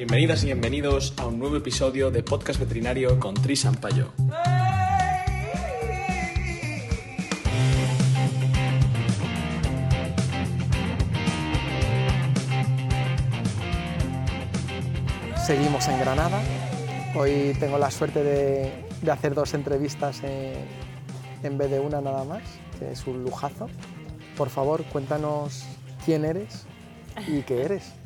Bienvenidas y bienvenidos a un nuevo episodio de Podcast Veterinario con Tris Ampayo. Seguimos en Granada. Hoy tengo la suerte de, de hacer dos entrevistas en, en vez de una nada más, que es un lujazo. Por favor, cuéntanos quién eres y qué eres.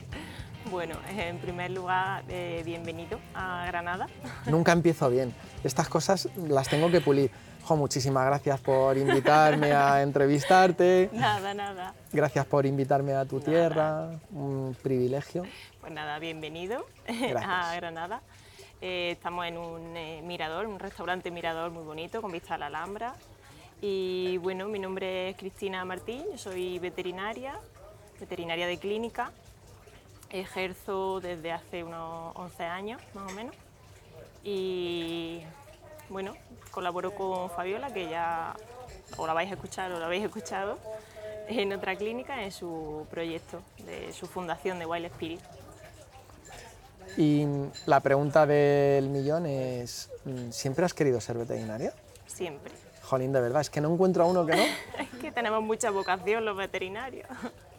Bueno, en primer lugar, eh, bienvenido a Granada. Nunca empiezo bien. Estas cosas las tengo que pulir. Jo, muchísimas gracias por invitarme a entrevistarte. Nada, nada. Gracias por invitarme a tu tierra. Un privilegio. Pues nada, bienvenido Gracias. a Granada. Eh, estamos en un eh, mirador, un restaurante mirador muy bonito con vista a la Alhambra. Y bueno, mi nombre es Cristina Martín, yo soy veterinaria, veterinaria de clínica. Ejerzo desde hace unos 11 años, más o menos. Y bueno, colaboro con Fabiola, que ya o la vais a escuchar o la habéis escuchado, en otra clínica, en su proyecto, de su fundación de Wild Spirit. Y la pregunta del millón es, ¿siempre has querido ser veterinaria? Siempre. Jolín, de verdad, es que no encuentro a uno que no. Es que tenemos mucha vocación los veterinarios.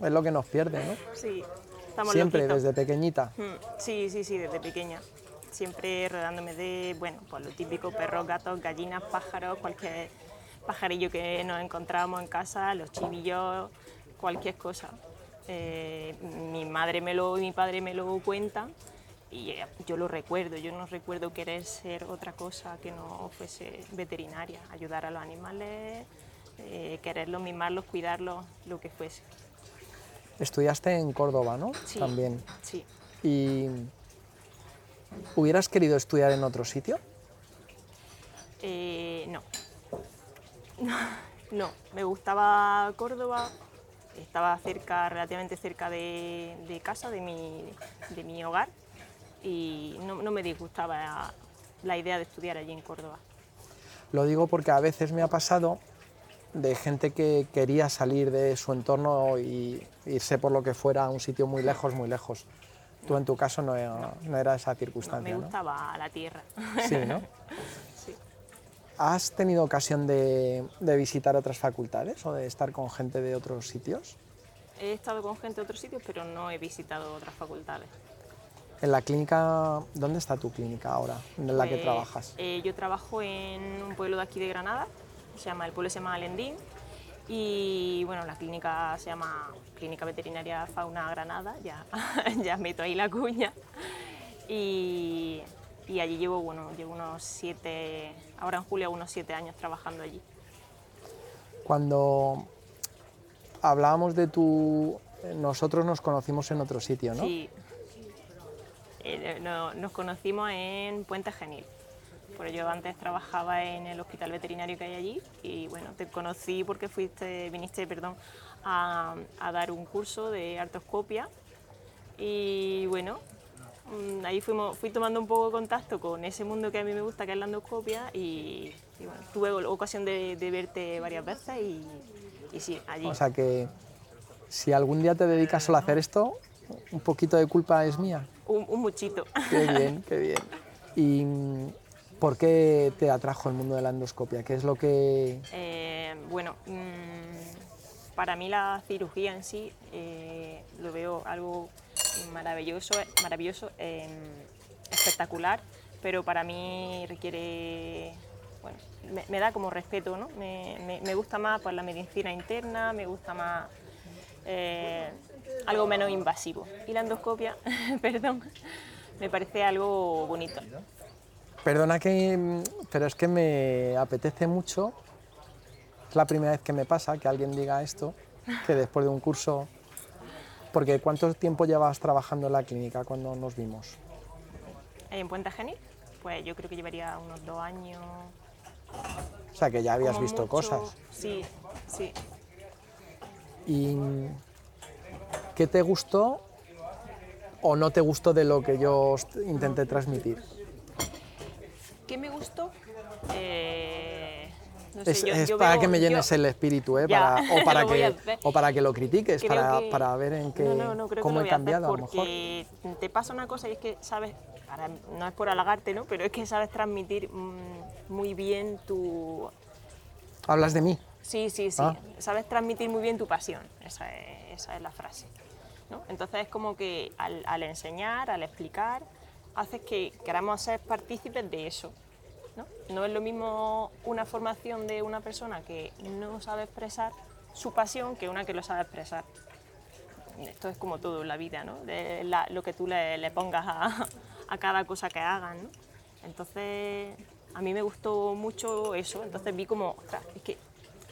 Es lo que nos pierde, ¿no? Sí, estamos Siempre, loquitos. desde pequeñita. Mm, Sí, sí, sí, desde pequeña. Siempre rodeándome de, bueno, pues lo típico, perros, gatos, gallinas, pájaros, cualquier pajarillo que nos encontrábamos en casa, los chivillos, cualquier cosa. Eh, mi madre me lo, y mi padre me lo cuentan y eh, yo lo recuerdo. Yo no recuerdo querer ser otra cosa que no fuese veterinaria, ayudar a los animales, eh, quererlos, mimarlos, cuidarlos, lo que fuese. Estudiaste en Córdoba, ¿no? Sí. También. Sí. ¿Y hubieras querido estudiar en otro sitio? Eh, no. no, me gustaba Córdoba, estaba cerca, relativamente cerca de, de casa, de mi, de mi hogar, y no, no me disgustaba la idea de estudiar allí en Córdoba. Lo digo porque a veces me ha pasado de gente que quería salir de su entorno y irse por lo que fuera a un sitio muy lejos, muy lejos. Tú en tu caso no, no era esa No, circunstancia, me ¿no? gustaba la tierra. Sí, ¿no? Sí. ¿Has tenido ocasión de, de visitar otras facultades o de estar con gente de otros sitios? He estado con gente de otros sitios, pero no he visitado otras facultades. En la clínica, ¿dónde está tu clínica ahora, en la que Pues, trabajas? eh, yo trabajo en un pueblo de aquí de Granada, se llama, el pueblo se llama Alendín y bueno, la clínica se llama Clínica Veterinaria Fauna Granada, ya, ya meto ahí la cuña. Y, y allí llevo, bueno, llevo unos siete, ahora en julio unos siete años trabajando allí. Cuando hablábamos de tu... Nosotros nos conocimos en otro sitio, ¿no? Sí. Eh, no- nos conocimos en Puente Genil. Porque yo antes trabajaba en el hospital veterinario que hay allí y bueno, te conocí porque fuiste, viniste perdón, a, a dar un curso de artroscopia y bueno, mm, ahí fuimos, fui tomando un poco de contacto con ese mundo que a mí me gusta, que es la endoscopia y, y bueno, tuve ocasión de, de verte varias veces y, y sí, allí. O sea que si algún día te dedicas solo a hacer esto, un poquito de culpa es mía. un, un muchito. Qué bien, qué bien. ¿Y por qué te atrajo el mundo de la endoscopia? ¿Qué es lo que... Eh, bueno, mm, para mí la cirugía en sí eh, lo veo algo maravilloso, maravilloso eh, espectacular, pero para mí requiere, bueno, me, da como respeto, ¿no? Me gusta más pues, la medicina interna, me gusta más eh, algo menos invasivo. Y la endoscopia, perdón, me parece algo bonito. Perdona que... mm, Pero es que me apetece mucho. Es la primera vez que me pasa que alguien diga esto, que después de un curso... Porque ¿cuánto tiempo llevas trabajando en la clínica cuando nos vimos? En Puente Genil, pues yo creo que llevaría unos dos años. O sea, que ya habías visto mucho. cosas. Sí, sí. ¿Y qué te gustó o no te gustó de lo que yo intenté transmitir? ¿Qué me gustó? Eh, No sé, es, yo- es yo para veo- que me llenes yo- el espíritu, ¿eh? Ya, Para- o, para que, o para que lo critiques, para, que- para ver en qué, no, no, cómo he a cambiado a lo mejor. te pasa una cosa y es que sabes, para- no es por halagarte, ¿no? Pero es que sabes transmitir mm, muy bien tu... Hablas de mí. Sí, sí, sí. Ah. Sabes transmitir muy bien tu pasión, esa es, esa es la frase. Entonces es como que al, al enseñar, al explicar, haces que queramos ser partícipes de eso. ¿no? no es lo mismo una formación de una persona que no sabe expresar su pasión que una que lo sabe expresar. Esto es como todo en la vida, ¿no? De la- lo que tú le, le pongas a, a cada cosa que hagan. ¿no? Entonces, a mí me gustó mucho eso. Entonces vi como, ostras, es que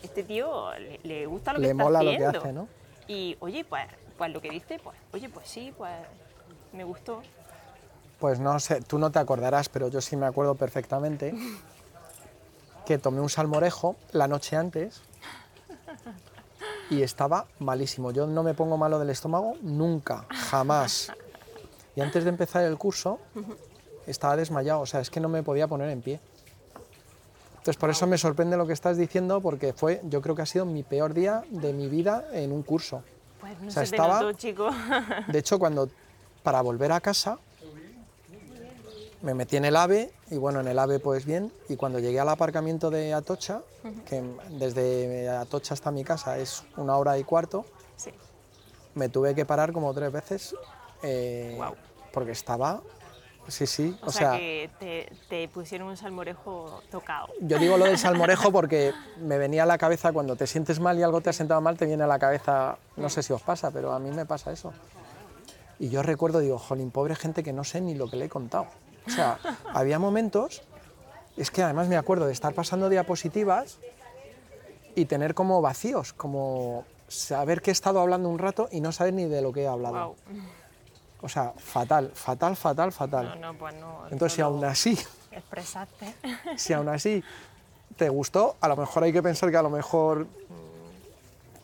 este tío le, le gusta lo que Le está mola lo que haciendo. hace, ¿no? Y oye, pues, pues lo que dice, pues, oye, pues sí, pues me gustó. Pues no sé, tú no te acordarás, pero yo sí me acuerdo perfectamente que tomé un salmorejo la noche antes y estaba malísimo. Yo no me pongo malo del estómago nunca, jamás. Y antes de empezar el curso estaba desmayado, o sea, es que no me podía poner en pie. Entonces, por eso me sorprende lo que estás diciendo, porque fue, yo creo que ha sido mi peor día de mi vida en un curso. Pues no O sea, se estaba- notó, chico. De hecho, cuando para volver a casa me metí en el AVE y bueno, en el AVE pues bien, y cuando llegué al aparcamiento de Atocha, que desde Atocha hasta mi casa es una hora y cuarto, sí. me tuve que parar como tres veces eh, porque estaba, sí, sí, O, sea, que te, te pusieron un salmorejo tocado. Yo digo lo del salmorejo porque me venía a la cabeza cuando te sientes mal y algo te ha sentado mal, te viene a la cabeza, no sé si os pasa, pero a mí me pasa eso. Y yo recuerdo, digo, jolín, pobre gente que no sé ni lo que le he contado. O sea, había momentos, es que además me acuerdo de estar pasando diapositivas y tener como vacíos, como saber que he estado hablando un rato y no saber ni de lo que he hablado. Wow. O sea, fatal, fatal, fatal, No, fatal. no, pues no. Entonces, si no aún así Expresaste. si aún así te gustó, a lo mejor hay que pensar que a lo mejor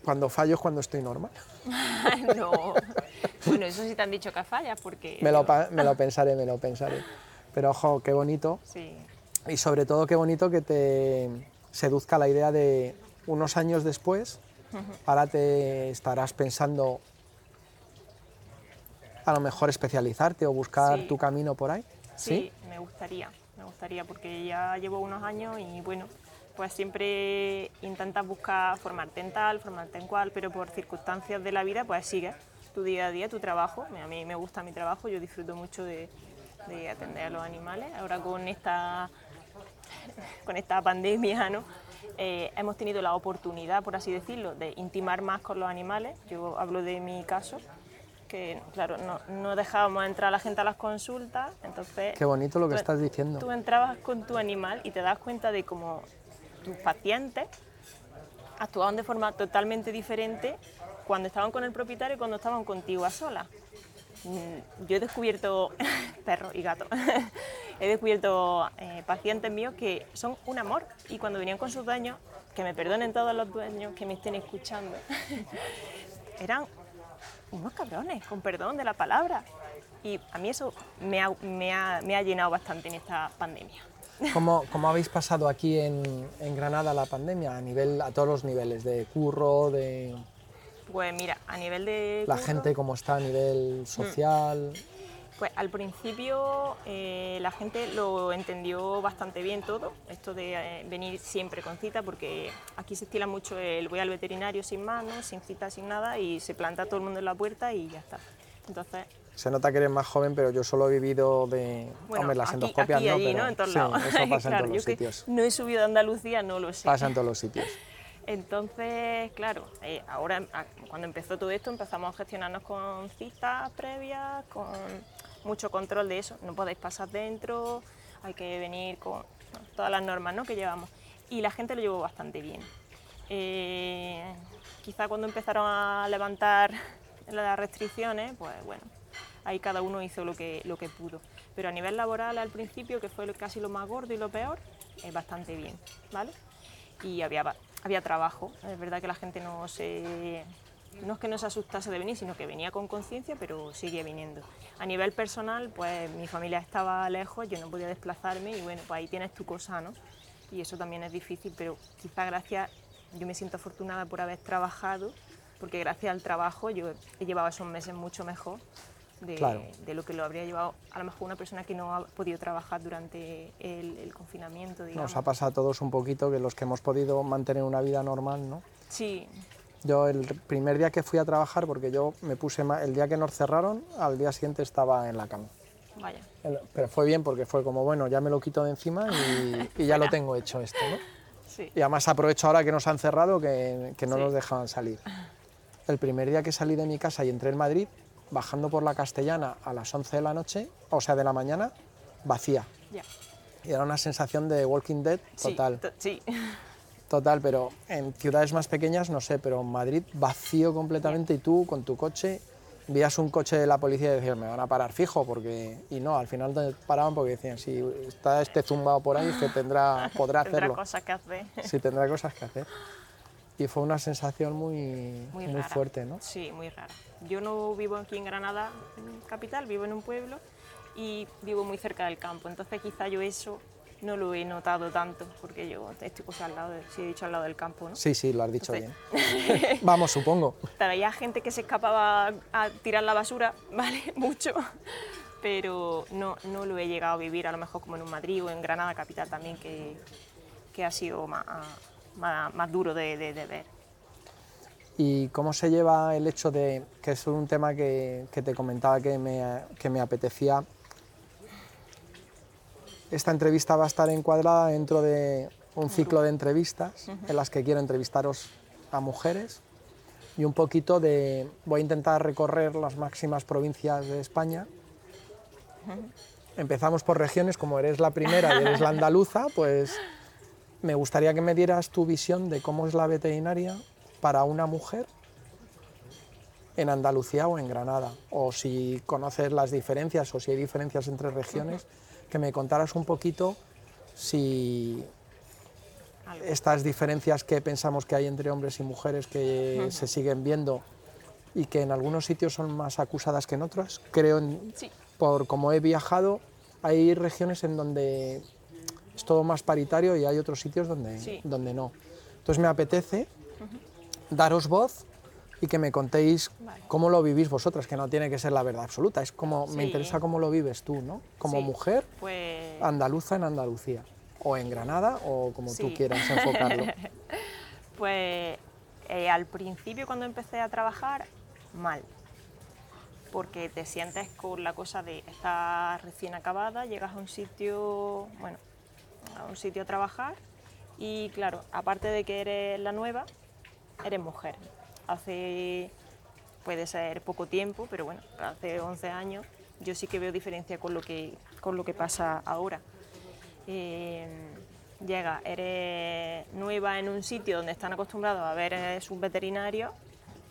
cuando fallo es cuando estoy normal. no. Bueno, eso sí te han dicho que fallas porque. Me lo, pa- me lo pensaré, me lo pensaré. Pero ojo, qué bonito. Sí. Y sobre todo qué bonito que te seduzca la idea de unos años después, ahora te estarás pensando a lo mejor especializarte o buscar Sí. tu camino por ahí. Sí, me gustaría, me gustaría porque ya llevo unos años y bueno, pues siempre intentas buscar formarte en tal, formarte en cual, pero por circunstancias de la vida pues sigues tu día a día, tu trabajo. A mí me gusta mi trabajo, yo disfruto mucho de, de atender a los animales. Ahora con esta, con esta pandemia, ¿no? Eh, hemos tenido la oportunidad, por así decirlo, de intimar más con los animales. Yo hablo de mi caso, que claro, no, no dejábamos entrar a la gente a las consultas, entonces... Qué bonito lo que tú- estás diciendo. Tú entrabas con tu animal y te das cuenta de cómo tus pacientes actuaban de forma totalmente diferente cuando estaban con el propietario y cuando estaban contigo a solas. Mm, Yo he descubierto perros y gatos. he descubierto eh, pacientes míos que son un amor y cuando venían con sus dueños, que me perdonen todos los dueños que me estén escuchando, eran unos cabrones, con perdón de la palabra. Y a mí eso me ha, me ha- me ha llenado bastante en esta pandemia. ¿Cómo, cómo habéis pasado aquí en, en Granada la pandemia? A, nivel, a todos los niveles, de curro, de Pues mira, a nivel de... la gente cómo está a nivel social. Pues al principio eh, la gente lo entendió bastante bien todo, esto de eh, venir siempre con cita, porque aquí se estila mucho el voy al veterinario sin manos, sin cita, sin nada, y se planta todo el mundo en la puerta y ya está. Entonces, Se nota que eres más joven, pero yo solo he vivido de bueno, hombre, las aquí, endoscopias aquí no, allí, pero ¿no? En todos sí, lados. eso pasa Claro, en todos los sitios. No he subido a Andalucía, no lo sé. Pasa en todos los sitios. Entonces, claro, eh, ahora a- cuando empezó todo esto empezamos a gestionarnos con citas previas, con mucho control de eso. No podéis pasar dentro, hay que venir con todas las normas ¿no? que llevamos. Y la gente lo llevó bastante bien. Eh, quizá cuando empezaron a levantar las restricciones, pues bueno, ahí cada uno hizo lo que, lo que pudo. Pero a nivel laboral al principio, que fue casi lo más gordo y lo peor, eh, bastante bien, ¿vale? y había, había trabajo. Es verdad que la gente no se... No es que no se asustase de venir, sino que venía con conciencia, pero sigue viniendo. A nivel personal, pues mi familia estaba lejos, yo no podía desplazarme y bueno, pues ahí tienes tu cosa, ¿no? y eso también es difícil, pero quizá gracias, yo me siento afortunada por haber trabajado, porque gracias al trabajo yo he llevado esos meses mucho mejor de, Claro. de lo que lo habría llevado a lo mejor una persona que no ha podido trabajar durante el, el confinamiento, digamos. Nos ha pasado a todos un poquito que los que hemos podido mantener una vida normal, ¿no? Sí, Yo el primer día que fui a trabajar, porque yo me puse, el día que nos cerraron, al día siguiente estaba en la cama. vaya. Pero fue bien porque fue como, bueno, ya me lo quito de encima y, y ya lo tengo hecho esto, ¿no? Sí. Y además aprovecho ahora que nos han cerrado que, que no Sí. nos dejaban salir. El primer día que salí de mi casa y entré en Madrid, bajando por la Castellana a las 11 de la noche, o sea, de la mañana, vacía. Y era una sensación de Walking Dead total. to- sí. Total, pero en ciudades más pequeñas no sé, pero en Madrid vacío completamente y tú con tu coche vías un coche de la policía y decías, me van a parar fijo, porque y no, al final te paraban porque decían, si está este zumbado por ahí es que tendrá, podrá Tendrá hacerlo, cosas que hacer. sí tendrá cosas que hacer. Y fue una sensación muy, Muy, fuerte, ¿no? Sí, muy rara. Yo no vivo aquí en Granada, en capital, vivo en un pueblo y vivo muy cerca del campo. Entonces quizá yo eso no lo he notado tanto, porque yo estoy pues, al lado, de, he dicho al lado del campo, ¿no? Sí, sí, lo has dicho Entonces- bien. Vamos, supongo. Había gente que se escapaba a tirar la basura, ¿vale? Mucho. Pero no, no lo he llegado a vivir, a lo mejor como en un Madrid o en Granada capital también, que, que ha sido más, más, más duro de, de- de ver. ¿Y cómo se lleva el hecho de, que es un tema que, que te comentaba que me, que me apetecía, esta entrevista va a estar encuadrada dentro de un ciclo de entrevistas en las que quiero entrevistaros a mujeres y un poquito de, voy a intentar recorrer las máximas provincias de España. Empezamos por regiones, como eres la primera y eres la andaluza, pues me gustaría que me dieras tu visión de cómo es la veterinaria para una mujer en Andalucía o en Granada, o si conoces las diferencias o si hay diferencias entre regiones, que me contaras un poquito si estas diferencias que pensamos que hay entre hombres y mujeres que se siguen viendo y que en algunos sitios son más acusadas que en otros, creo, en- Sí. por como he viajado, hay regiones en donde es todo más paritario y hay otros sitios donde, Sí. donde no. Entonces me apetece daros voz y que me contéis Vale. cómo lo vivís vosotras, que no tiene que ser la verdad absoluta, es como me interesa cómo lo vives tú, ¿no? Como Sí. mujer Pues andaluza en Andalucía, o en Granada, o como tú quieras enfocarlo. Pues eh, al principio cuando empecé a trabajar, mal. Porque te sientes con la cosa de estar recién acabada, llegas a un sitio, bueno, a un sitio a trabajar y claro, aparte de que eres la nueva, eres mujer. Hace, puede ser poco tiempo, pero bueno, hace 11 años yo sí que veo diferencia con lo que, con lo que pasa ahora. Eh, llega, eres nueva en un sitio donde están acostumbrados a ver sus veterinarios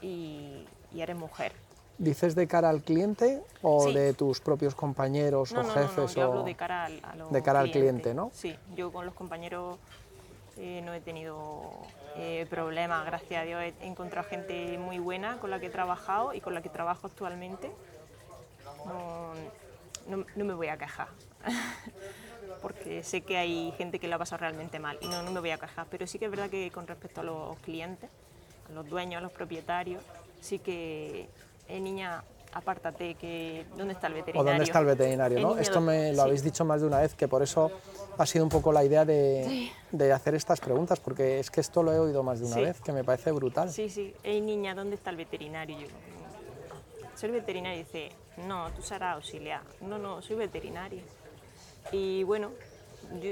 y, y eres mujer. ¿Dices de cara al cliente o Sí. de tus propios compañeros No, o no, no, no, jefes? yo o... hablo de cara al, a los de cara al clientes. cliente, ¿no? Sí, yo con los compañeros eh, no he tenido eh, problemas, gracias a Dios he encontrado gente muy buena con la que he trabajado y con la que trabajo actualmente. No, no- me voy a quejar, porque sé que hay gente que la pasa realmente mal y no, no me voy a quejar, pero sí que es verdad que con respecto a los clientes, a los dueños, a los propietarios, sí que, eh, niña, apártate, que ¿dónde está el ¿O veterinario? dónde está el veterinario? ¿no? Esto ¿dó- me lo sí. habéis dicho más de una vez, que por eso ha sido un poco la idea de, de hacer estas preguntas, porque es que esto lo he oído más de una Sí. vez, que me parece brutal. Sí, sí. Ey, niña, ¿dónde está el veterinario? Yo, soy veterinario. Y dice, no, tú serás auxiliar. No, no, soy veterinario. Y bueno, yo-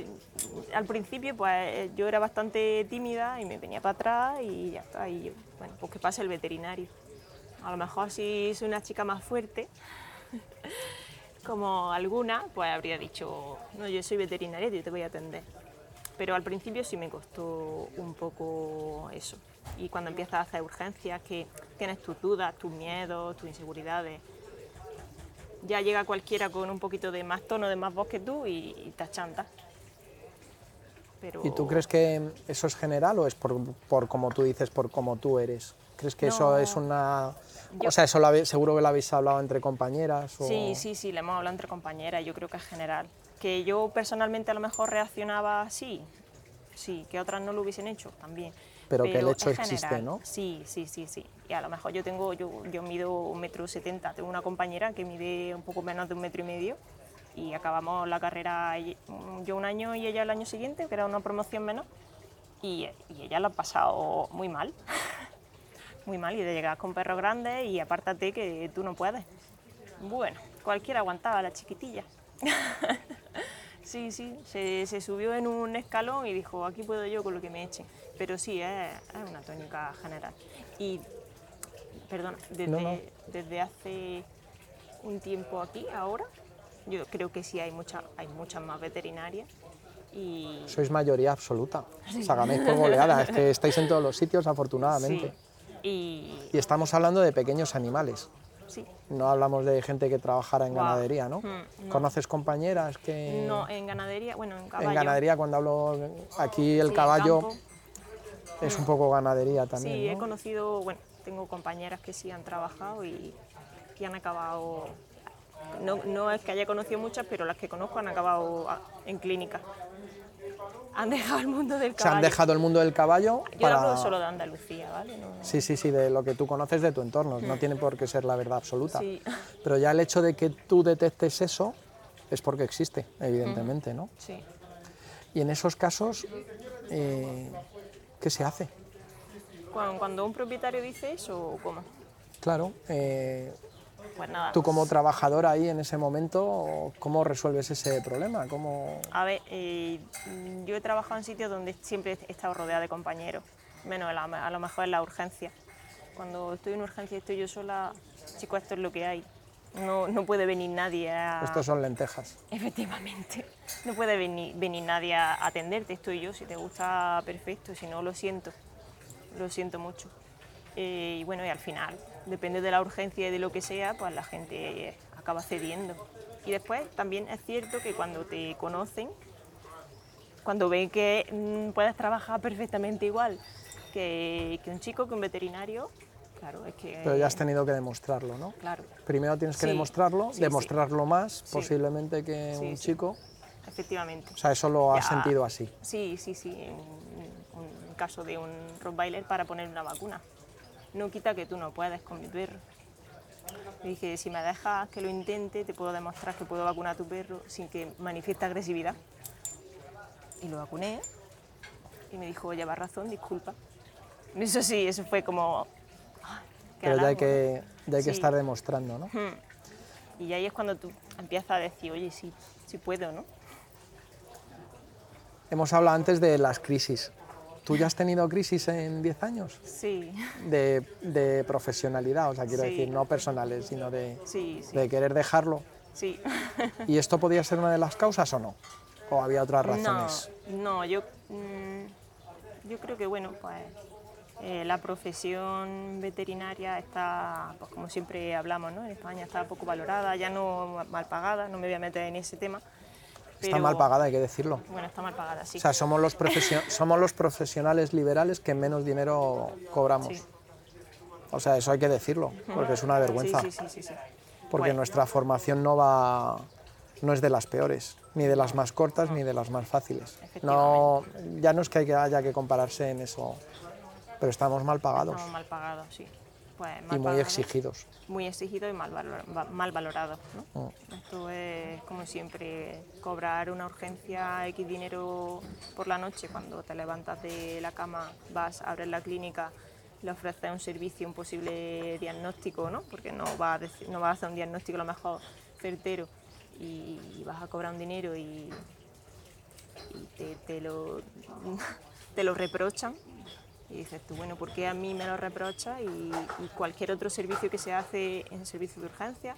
al principio pues eh, yo era bastante tímida y me venía para atrás y ya está. Y yo, bueno, pues que pase el veterinario. A lo mejor si soy una chica más fuerte, como alguna, pues habría dicho, no, yo soy veterinaria yo te voy a atender. Pero al principio sí me costó un poco eso. Y cuando empiezas a hacer urgencias, que tienes tus dudas, tus miedos, tus inseguridades, ya llega cualquiera con un poquito de más tono, de más voz que tú y, y te achantas. Pero ¿Y tú crees que eso es general o es por, por como tú dices, por como tú eres? ¿Crees que eso es una... Yo- O sea, eso lo habe- seguro que lo habéis hablado entre compañeras. O... Sí, sí, sí, le hemos hablado entre compañeras, yo creo que es general. Que yo personalmente a lo mejor reaccionaba así, sí, que otras no lo hubiesen hecho también. Pero que el hecho existe, general. ¿no? Sí, sí, sí, sí. Y a lo mejor yo tengo, yo, yo mido un metro setenta, tengo una compañera que mide un poco menos de un metro y medio y acabamos la carrera yo un año y ella el año siguiente, que era una promoción menos, y, y ella lo ha pasado muy mal. muy mal, y de llegar con perros grandes y apártate que tú no puedes. Bueno, cualquiera aguantaba la chiquitilla. sí, sí, se, se subió en un escalón y dijo, aquí puedo yo con lo que me echen. Pero sí, es, es una tónica general. Y, perdón, desde, No, no. desde hace un tiempo aquí, ahora, yo creo que sí hay, mucha, hay muchas más veterinarias. Y, Sois mayoría absoluta. O sea, ganáis por goleada. Es que estáis en todos los sitios, afortunadamente. sí, y Y estamos hablando de pequeños animales. sí, No hablamos de gente que trabajara en ganadería, ¿no? Mm, no. ¿Conoces compañeras que...? no, en ganadería, bueno, en caballo. en ganadería, cuando hablo... Aquí el sí, caballo es un poco ganadería también, Sí, he ¿no? conocido, bueno, tengo compañeras que sí han trabajado y, y han acabado, no, no es que haya conocido muchas, pero las que conozco han acabado ah, en clínica. Han dejado el mundo del Se caballo. han dejado el mundo del caballo Yo para... hablo solo de Andalucía, ¿vale? No- Sí, sí, sí, de lo que tú conoces de tu entorno. No tiene por qué ser la verdad absoluta. Mm. Sí. Pero ya el hecho de que tú detectes eso es porque existe, evidentemente, ¿no? sí. Y en esos casos, eh, ¿qué se hace? Cuando, un propietario dice eso, ¿o ¿cómo? Claro, eh, Pues nada. tú como trabajadora ahí en ese momento, ¿cómo resuelves ese problema? ¿Cómo... A ver, eh, yo he trabajado en sitios donde siempre he estado rodeada de compañeros, menos a, la- a lo mejor en la urgencia. Cuando estoy en urgencia y estoy yo sola, chicos, esto es lo que hay. No, no puede venir nadie a... Estos son lentejas. Efectivamente, no puede venir, venir nadie a atenderte, estoy yo, si te gusta, perfecto, si no, lo siento, lo siento mucho. Eh, y bueno, y al final, depende de la urgencia y de lo que sea, pues la gente acaba cediendo. Y después también es cierto que cuando te conocen, cuando ven que mm, puedes trabajar perfectamente igual que, que un chico, que un veterinario, claro, es que... Pero ya has tenido que demostrarlo, ¿no? Claro, Primero tienes que Sí, demostrarlo, sí, sí. demostrarlo más posiblemente que un chico. efectivamente. O sea, eso lo has Ya. sentido así. Sí, sí, sí, en un caso de un Rottweiler para poner una vacuna. No quita que tú no puedes con mi perro. Le dije, si me dejas que lo intente, te puedo demostrar que puedo vacunar a tu perro sin que manifieste agresividad. Y lo vacuné y me dijo, llevas razón, disculpa. Eso sí, eso fue como... ah, Pero ya hay que, ya hay que Sí. estar demostrando, ¿no? ¿no? Y ahí es cuando tú empiezas a decir, oye, sí, sí puedo, ¿no? Hemos hablado antes de las crisis. ¿Tú ya has tenido crisis en 10 años? Sí, De, de profesionalidad, o sea, quiero Sí. decir, no personales, sino de, sí, sí, de querer dejarlo. sí. ¿Y esto podía ser una de las causas o no? ¿O había otras razones? No, no yo, mm, yo creo que bueno, pues eh, la profesión veterinaria está, pues como siempre hablamos, ¿no? En España está poco valorada, ya no mal pagada, no me voy a meter en ese tema. Está mal pagada, hay que decirlo. Bueno, está mal pagada, sí. O sea, somos los, somos los profesionales liberales que menos dinero cobramos. Sí. O sea, eso hay que decirlo, porque es una vergüenza. Sí, sí. Porque Bueno, nuestra formación no va no es de las peores, ni de las más cortas ni de las más fáciles. No, ya no es que haya que compararse en eso, pero estamos mal pagados Estamos mal pagados, sí. Pues, y muy exigidos. Muy exigidos y mal, valor- mal valorados. ¿no? Mm. Esto es como siempre, cobrar una urgencia X dinero por la noche cuando te levantas de la cama, vas, abres la clínica, le ofreces un servicio, un posible diagnóstico, ¿no? porque no vas, a decir- no vas a hacer un diagnóstico a lo mejor certero y vas a cobrar un dinero y, y te, te lo, te lo reprochan. Y dices tú, bueno, ¿por qué a mí me lo reprocha y, y cualquier otro servicio que se hace en servicio de urgencia?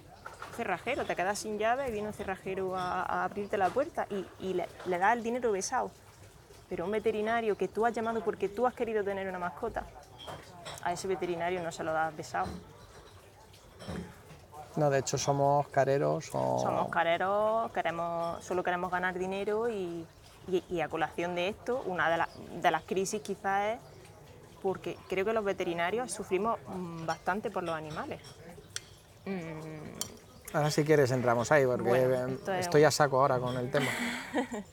Cerrajero, te quedas sin llave y viene un cerrajero a, a abrirte la puerta y, y le, le da el dinero besado. Pero un veterinario que tú has llamado porque tú has querido tener una mascota, a ese veterinario no se lo das besado. No, de hecho somos careros o Somos careros, queremos, solo queremos ganar dinero y, y- y a colación de esto, una de, la- de las crisis quizás es porque creo que los veterinarios sufrimos mm, bastante por los animales. Mm, Ahora si quieres entramos ahí, porque Bueno, eh, esto es estoy a saco ahora con el tema.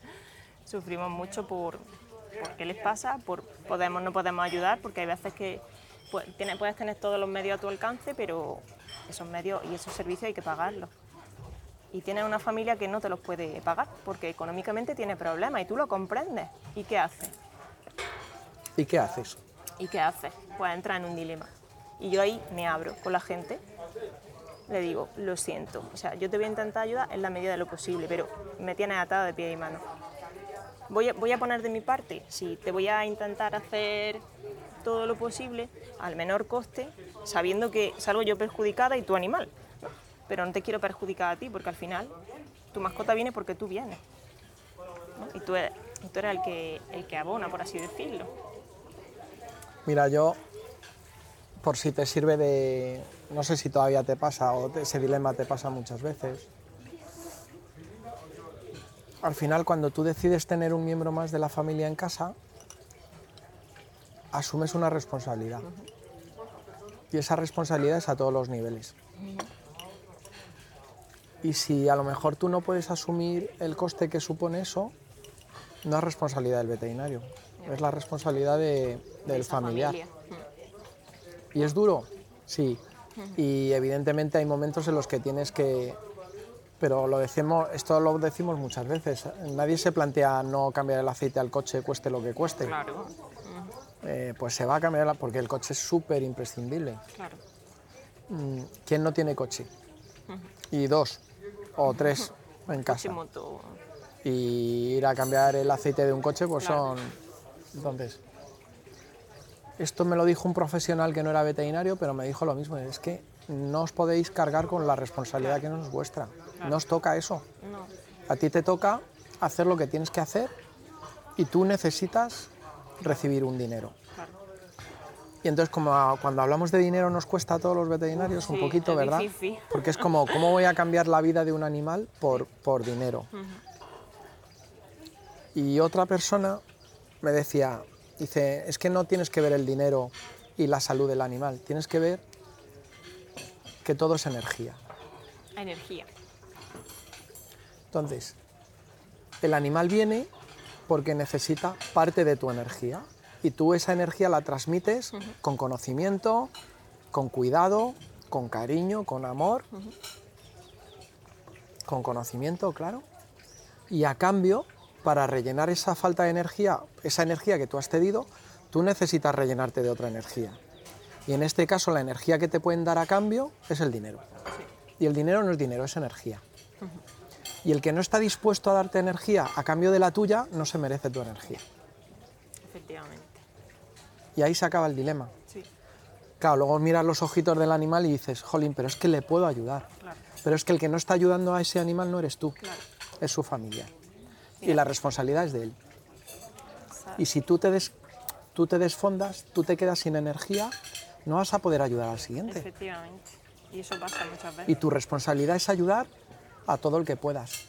sufrimos mucho por, por qué les pasa, por podemos no podemos ayudar, porque hay veces que pues, puedes tener todos los medios a tu alcance, pero esos medios y esos servicios hay que pagarlos. Y tienes una familia que no te los puede pagar, porque económicamente tiene problemas y tú lo comprendes. ¿Y qué haces? ¿Y qué haces? ¿Y qué haces? Pues entra en un dilema. Y yo ahí me abro con la gente, le digo, lo siento, o sea, yo te voy a intentar ayudar en la medida de lo posible, pero me tienes atado de pie y mano. Voy a, poner de mi parte, sí, te voy a intentar hacer todo lo posible al menor coste, sabiendo que salgo yo perjudicada y tu animal. Pero no te quiero perjudicar a ti, porque al final tu mascota viene porque tú vienes. Y, tú eres, tú eres el, que, el que abona, por así decirlo. Mira, yo, por si te sirve de... No sé si todavía te pasa o ese dilema te pasa muchas veces. Al final, cuando tú decides tener un miembro más de la familia en casa, asumes una responsabilidad. Y esa responsabilidad es a todos los niveles. Y si a lo mejor tú no puedes asumir el coste que supone eso, no es responsabilidad del veterinario, es la responsabilidad del familiar. ¿Y es duro? Sí. Y evidentemente hay momentos en los que tienes que... Pero lo decimos, esto lo decimos muchas veces. Nadie se plantea no cambiar el aceite al coche, cueste lo que cueste. Claro. Eh, pues se va a cambiar porque el coche es súper imprescindible. Claro. Mm, ¿Quién no tiene coche? Y dos o tres en casa. Y ir a cambiar el aceite de un coche, pues son. Entonces, esto me lo dijo un profesional que no era veterinario, pero me dijo lo mismo: es que no os podéis cargar con la responsabilidad que no es vuestra. No os toca eso. A ti te toca hacer lo que tienes que hacer y tú necesitas recibir un dinero. Y entonces, como cuando hablamos de dinero nos cuesta a todos los veterinarios un poquito, ¿verdad? Porque es como, ¿cómo voy a cambiar la vida de un animal por, por dinero? Y otra persona me decía, dice, es que no tienes que ver el dinero y la salud del animal, tienes que ver que todo es energía. Energía. Entonces, el animal viene porque necesita parte de tu energía y tú esa energía la transmites con conocimiento, con cuidado, con cariño, con amor, con conocimiento, claro. Y a cambio, para rellenar esa falta de energía, esa energía que tú has cedido, tú necesitas rellenarte de otra energía. Y en este caso la energía que te pueden dar a cambio es el dinero. Y el dinero no es dinero, es energía. Y el que no está dispuesto a darte energía a cambio de la tuya, no se merece tu energía. Efectivamente. Y ahí se acaba el dilema. Sí. Claro, luego miras los ojitos del animal y dices, jolín, pero es que le puedo ayudar. Pero es que el que no está ayudando a ese animal no eres tú, es su familia. Y la responsabilidad es de él. Y si tú te, des, tú te desfondas, tú te quedas sin energía, no vas a poder ayudar al siguiente. Efectivamente. Y eso pasa muchas veces. Y tu responsabilidad es ayudar a todo el que puedas.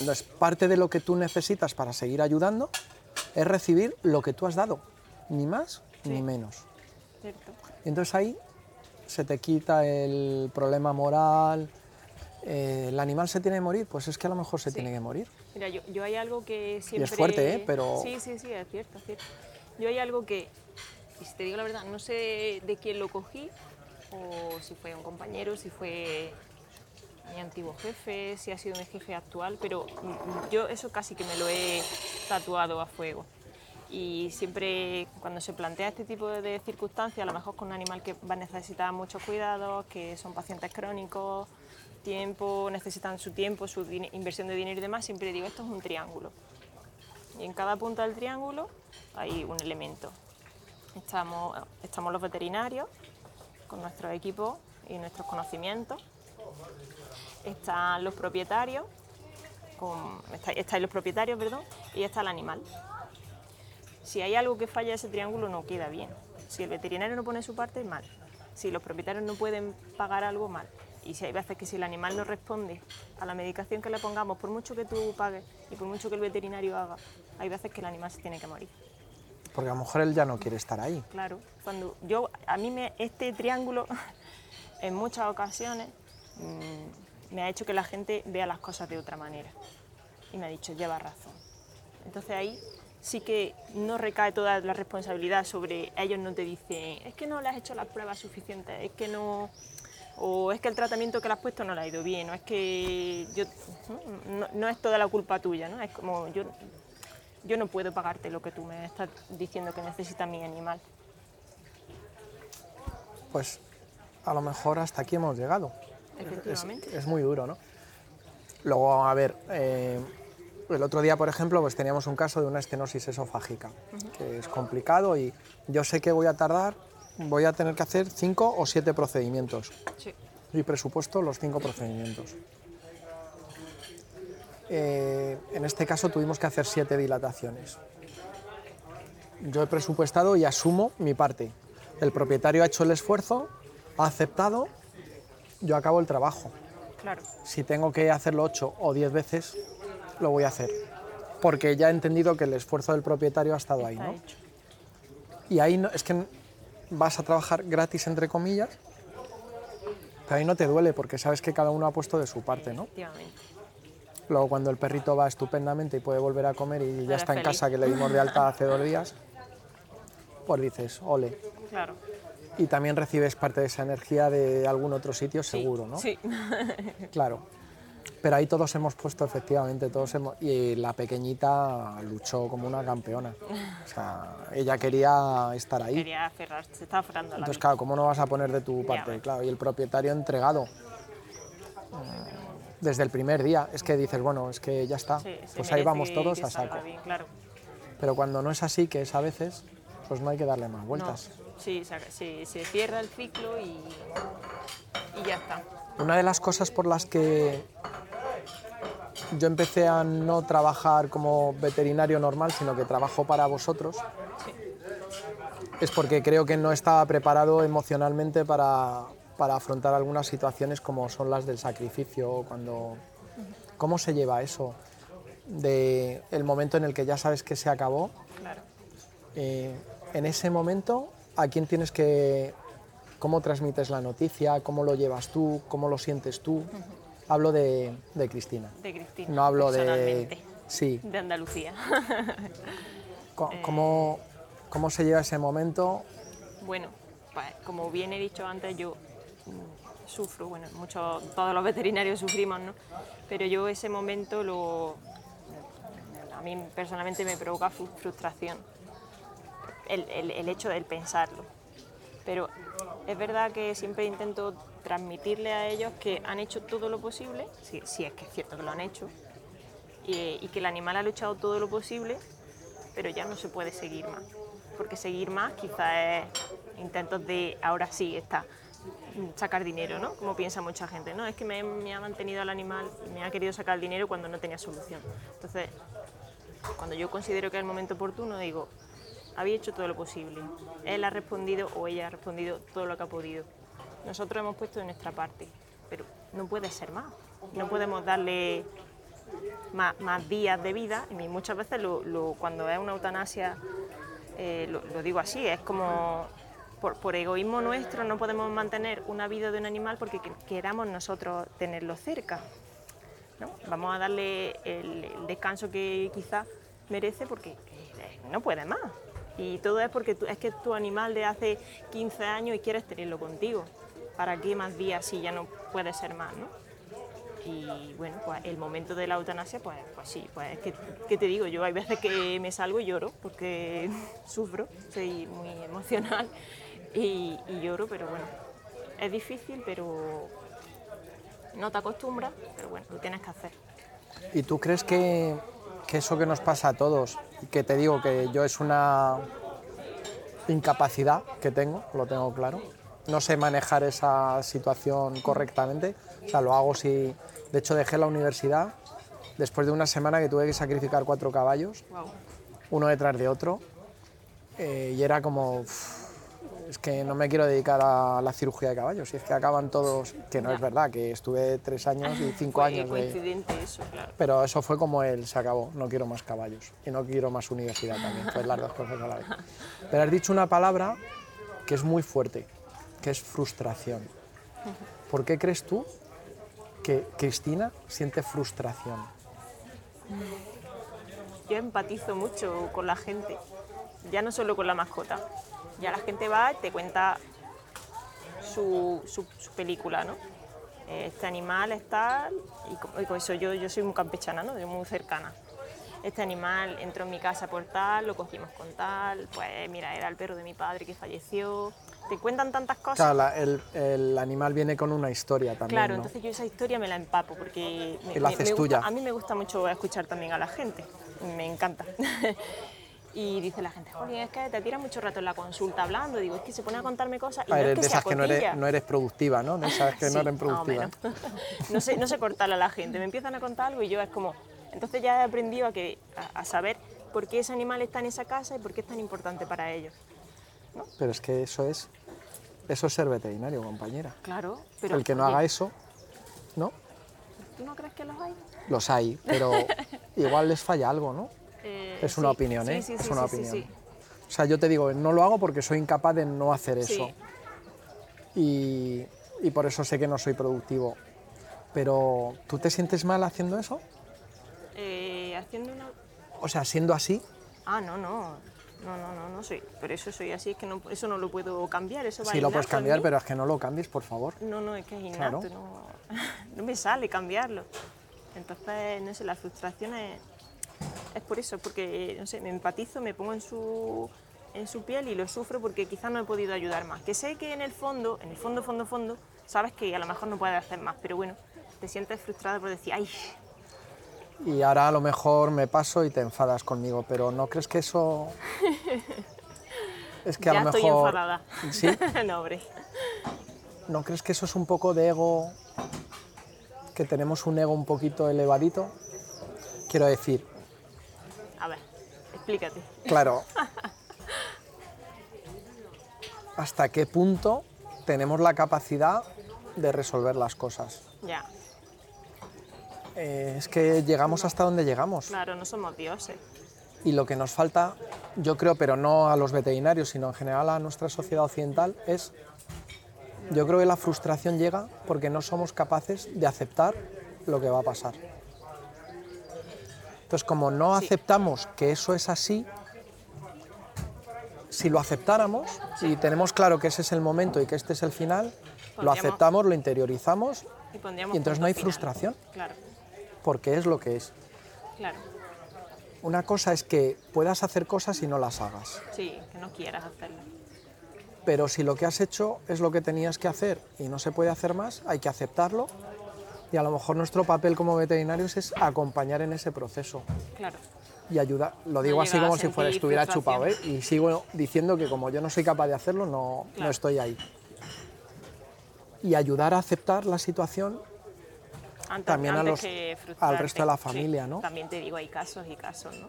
Entonces, parte de lo que tú necesitas para seguir ayudando es recibir lo que tú has dado, ni más ni menos. Cierto. entonces ahí se te quita el problema moral. Eh, ¿El animal se tiene que morir? Pues es que a lo mejor se tiene que morir. Mira, yo, yo, hay algo que siempre... Y es fuerte, ¿eh? Pero... Sí, sí, sí, es cierto, es cierto. Yo hay algo que, y si te digo la verdad, no sé de quién lo cogí, o si fue un compañero, si fue mi antiguo jefe, si ha sido mi jefe actual, pero yo eso casi que me lo he tatuado a fuego. Y siempre cuando se plantea este tipo de circunstancias, a lo mejor con un animal que va a necesitar muchos cuidados, que son pacientes crónicos, necesitan su tiempo, su inversión de dinero y demás, siempre digo, esto es un triángulo. Y en cada punta del triángulo hay un elemento. Estamos, los veterinarios con nuestros equipos y nuestros conocimientos están los propietarios, con, está, los propietarios, perdón, y está el animal. Si hay algo que falla ese triángulo no queda bien. Si el veterinario no pone su parte, mal. Si los propietarios no pueden pagar algo, mal. Y si hay veces que si el animal no responde a la medicación que le pongamos, por mucho que tú pagues y por mucho que el veterinario haga, hay veces que el animal se tiene que morir. Porque a lo mejor él ya no quiere estar ahí. Claro, cuando yo, a mí me, este triángulo, en muchas ocasiones, mmm, me ha hecho que la gente vea las cosas de otra manera. Y me ha dicho, lleva razón. Entonces ahí sí que no recae toda la responsabilidad sobre ellos, no te dicen, es que no le has hecho las pruebas suficientes, es que no, o es que el tratamiento que le has puesto no le ha ido bien, o es que yo, no, no es toda la culpa tuya, ¿no? Es como yo, yo no puedo pagarte lo que tú me estás diciendo que necesita mi animal. Pues a lo mejor hasta aquí hemos llegado. Efectivamente. es muy duro, ¿no? Luego, a ver, eh, el otro día, por ejemplo, pues teníamos un caso de una estenosis esofágica, que es complicado y yo sé que voy a tardar, voy a tener que hacer cinco o siete procedimientos. Sí. Y presupuesto los cinco procedimientos. Eh, en este caso tuvimos que hacer siete dilataciones. Yo he presupuestado y asumo mi parte. El propietario ha hecho el esfuerzo, ha aceptado, yo acabo el trabajo. Claro. Si tengo que hacerlo ocho o diez veces, lo voy a hacer. Porque ya he entendido que el esfuerzo del propietario ha estado ahí, ¿no? hecho. Y ahí no- es que vas a trabajar gratis, entre comillas, pero ahí no te duele porque sabes que cada uno ha puesto de su parte, ¿no? Efectivamente. Luego cuando el perrito va estupendamente y puede volver a comer y ya Eres está en feliz. casa que le dimos de alta hace dos días, pues dices, ole. Claro. Y también recibes parte de esa energía de algún otro sitio Sí, seguro, ¿no? Sí. Claro. Pero ahí todos hemos puesto, efectivamente, todos hemos... Y la pequeñita luchó como una campeona. O sea, ella quería estar ahí. Quería aferrarse, se estaba aferrando a la Entonces, vida. claro, ¿cómo no vas a poner de tu parte? Claro, y el propietario entregado. Desde el primer día, es que dices, bueno, es que ya está, Sí, pues ahí vamos todos a saco. bien, claro. Pero cuando no es así, que es a veces, pues no hay que darle más vueltas. No, sí, se- se cierra el ciclo y, y ya está. Una de las cosas por las que yo empecé a no trabajar como veterinario normal, sino que trabajo para vosotros, es porque creo que no estaba preparado emocionalmente para, para afrontar algunas situaciones como son las del sacrificio, cuando... ¿Cómo se lleva eso? De el momento en el que ya sabes que se acabó, Claro. eh, en ese momento, ¿a quién tienes que... ¿Cómo transmites la noticia? ¿Cómo lo llevas tú? ¿Cómo lo sientes tú? Hablo de, de Cristina. De Cristina. No hablo de... Sí. De Andalucía. Co- ¿Cómo, ¿Cómo se lleva ese momento? Bueno, pues, como bien he dicho antes, yo mm, sufro, bueno, muchos, todos los veterinarios sufrimos, ¿no? Pero yo ese momento lo, a mí personalmente me provoca fru- frustración, el, el- el hecho del pensarlo. Pero es verdad que siempre intento transmitirle a ellos que han hecho todo lo posible, si, es que es cierto que lo han hecho, y, que el animal ha luchado todo lo posible, pero ya no se puede seguir más. Porque seguir más quizás es intentos de ahora sí está sacar dinero, ¿no? Como piensa mucha gente, ¿no? Es que me, me ha mantenido al animal, me ha querido sacar el dinero cuando no tenía solución. Entonces, cuando yo considero que es el momento oportuno, digo, había hecho todo lo posible. Él ha respondido o ella ha respondido todo lo que ha podido. Nosotros hemos puesto de nuestra parte, pero no puede ser más. No podemos darle más, días de vida. Y muchas veces cuando es una eutanasia, eh, lo, digo así, es como por, egoísmo nuestro no podemos mantener una vida de un animal porque que- queramos nosotros tenerlo cerca. Vamos a darle el, el descanso que quizás merece porque eh, no puede más. Y todo es porque tú- es que tu animal de hace 15 años y quieres tenerlo contigo. ¿Para qué más días si ya no puede ser más? ¿no? Y bueno, pues el momento de la eutanasia, pues, pues sí, pues ¿qué, qué te digo? Yo hay veces que me salgo y lloro porque sufro, soy muy emocional y, lloro, pero bueno, es difícil, pero no te acostumbras, pero bueno, lo tienes que hacer. ¿Y tú crees que, que eso que nos pasa a todos, que te digo que yo es una incapacidad que tengo, lo tengo claro, no sé manejar esa situación correctamente, o sea, lo hago si, de hecho dejé la universidad después de una semana que tuve que sacrificar cuatro caballos, Wow. uno detrás de otro, eh, y era como, "Uf, es que no me quiero dedicar a la cirugía de caballos, y es que acaban todos, que no es verdad, que estuve tres años y cinco Fue años de... coincidente eso, claro. Pero eso fue como el se acabó, no quiero más caballos y no quiero más universidad también, fue las dos cosas a la vez. Pero has dicho una palabra que es muy fuerte, es frustración. ¿Por qué crees tú que Cristina siente frustración? yo empatizo mucho con la gente, ya no solo con la mascota. Ya la gente va y te cuenta su, su- película, ¿no? Este animal es tal, y con, y con eso yo, yo soy muy campechana, ¿no? Yo muy cercana. Este animal entró en mi casa por tal, lo cogimos con tal, pues mira, era el perro de mi padre que falleció. Te cuentan tantas cosas. Claro, la- el, el animal viene con una historia también, Claro, ¿no? entonces yo esa historia me la empapo porque me, la haces me tuya. a mí me gusta mucho escuchar también a la gente, me encanta. y dice la gente, Jolín, es que te tira mucho rato en la consulta hablando, digo, es que se pone a contarme cosas y Ah, no es que de esas que no eres, cotilla. no eres productiva, ¿no? De esas que Sí, no eres productiva. no, sé, no sé cortarle a la gente, me empiezan a contar algo y yo es como... Entonces ya he aprendido a, que, a, a saber por qué ese animal está en esa casa y por qué es tan importante para ellos. Pero es que eso es, eso es ser veterinario, compañera. Claro, pero... el que no haga eso, ¿no? ¿Tú no crees que los hay? Los hay, pero igual les falla algo, ¿no? Eh, Es una sí, opinión, ¿eh? sí, es sí, una sí, sí, opinión. O sea, yo te digo, no lo hago porque soy incapaz de no hacer eso. Y, y por eso sé que no soy productivo. Pero, ¿tú te sientes mal haciendo eso? Eh, haciendo una... O sea, siendo así, Ah, no, no. No, no, no, no soy. Pero eso soy así, es que no, eso no lo puedo cambiar. Eso va sí lo puedes cambiar, pero es que no lo cambies, por favor. No, no, es que es innato, Claro. no, no me sale cambiarlo. Entonces, no sé, la frustración es, es por eso, porque, no sé, me empatizo, me pongo en su, en su piel y lo sufro porque quizás no he podido ayudar más. Que sé que en el fondo, en el fondo, fondo, fondo, sabes que a lo mejor no puedes hacer más, pero bueno, te sientes frustrada por decir, ay, Y ahora a lo mejor me paso y te enfadas conmigo, pero ¿no crees que eso...? Es que ya a lo estoy mejor... enfadada. ¿Sí? no, hombre. ¿No crees que eso es un poco de ego? Que tenemos un ego un poquito elevadito. Quiero decir, A ver, explícate. claro, ¿hasta qué punto tenemos la capacidad de resolver las cosas? Ya, Eh, es que llegamos hasta donde llegamos. claro, no somos dioses. Y lo que nos falta, yo creo, pero no a los veterinarios, sino en general a nuestra sociedad occidental, es, yo creo que la frustración llega porque no somos capaces de aceptar lo que va a pasar. Entonces, como no Sí. aceptamos que eso es así, si lo aceptáramos y tenemos claro que ese es el momento y que este es el final, lo aceptamos, lo interiorizamos Y, entonces no hay final. frustración Claro, porque es lo que es. claro. Una cosa es que puedas hacer cosas y no las hagas. Sí, que no quieras hacerlo. Pero si lo que has hecho es lo que tenías que hacer y no se puede hacer más, hay que aceptarlo. Y a lo mejor nuestro papel como veterinarios es acompañar en ese proceso Claro. y ayudar. Lo digo así como si fuera estuviera chupado, ¿eh? Y sigo diciendo que como yo no soy capaz de hacerlo, no, no estoy ahí. Y ayudar a aceptar la situación Antes, También a los- al resto de la Sí, familia, ¿no? También te digo, hay casos y casos, ¿no?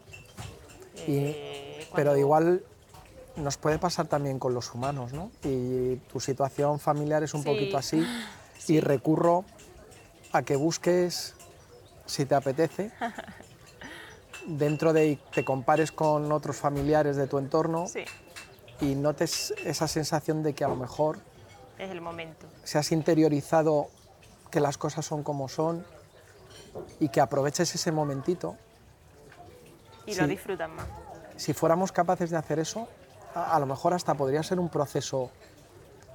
Y- Eh, Pero igual nos puede pasar también con los humanos, ¿no? Y tu situación familiar es un Sí. poquito así y recurro a que busques, si te apetece, dentro de y te compares con otros familiares de tu entorno y notes esa sensación de que a lo mejor es el momento. se has interiorizado que las cosas son como son y que aproveches ese momentito. Y lo disfrutas más. Si fuéramos capaces de hacer eso, a, a lo mejor hasta podría ser un proceso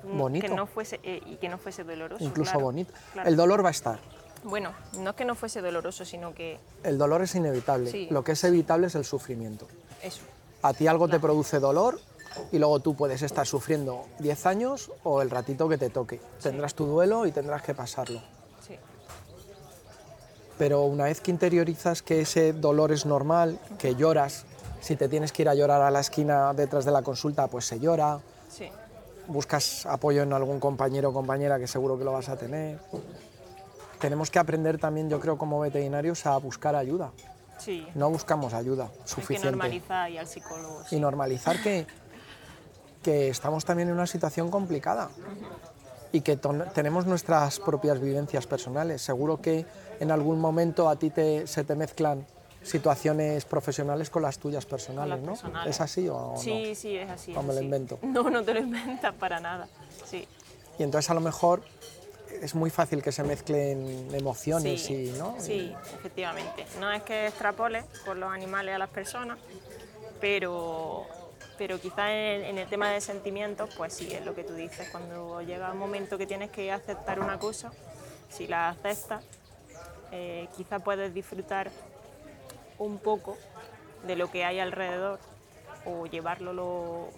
Mm, bonito. Que no fuese, eh, y que no fuese doloroso. incluso claro, bonito. claro. El dolor va a estar, Bueno, no es que no fuese doloroso, sino que el dolor es inevitable. Sí. Lo que es evitable es el sufrimiento. eso. A ti algo te produce dolor y luego tú puedes estar sufriendo 10 años o el ratito que te toque. Tendrás tu duelo y tendrás que pasarlo. Sí, Pero una vez que interiorizas que ese dolor es normal, que lloras, si te tienes que ir a llorar a la esquina detrás de la consulta, pues se llora, sí, buscas apoyo en algún compañero o compañera que seguro que lo vas a tener. Tenemos que aprender también, yo creo, como veterinarios a buscar ayuda. sí. No buscamos ayuda Hay que suficiente. normalizar y al psicólogo. sí. y normalizar que, que estamos también en una situación complicada y que tenemos nuestras propias vivencias personales. Seguro que en algún momento a ti te, se te mezclan situaciones profesionales con las tuyas personales, las ¿no? personales. ¿Es así o Sí, no? sí, es así. ¿O es me lo así. invento? No, no te lo inventas para nada. Sí, Y entonces a lo mejor es muy fácil que se mezclen emociones Sí, y, ¿no? Sí, efectivamente. No es que extrapole con los animales a las personas, pero, pero quizás en, en el tema de sentimientos, pues sí, es lo que tú dices. Cuando llega un momento que tienes que aceptar una cosa, si la aceptas, eh, quizás puedes disfrutar un poco de lo que hay alrededor o llevarlo, lo-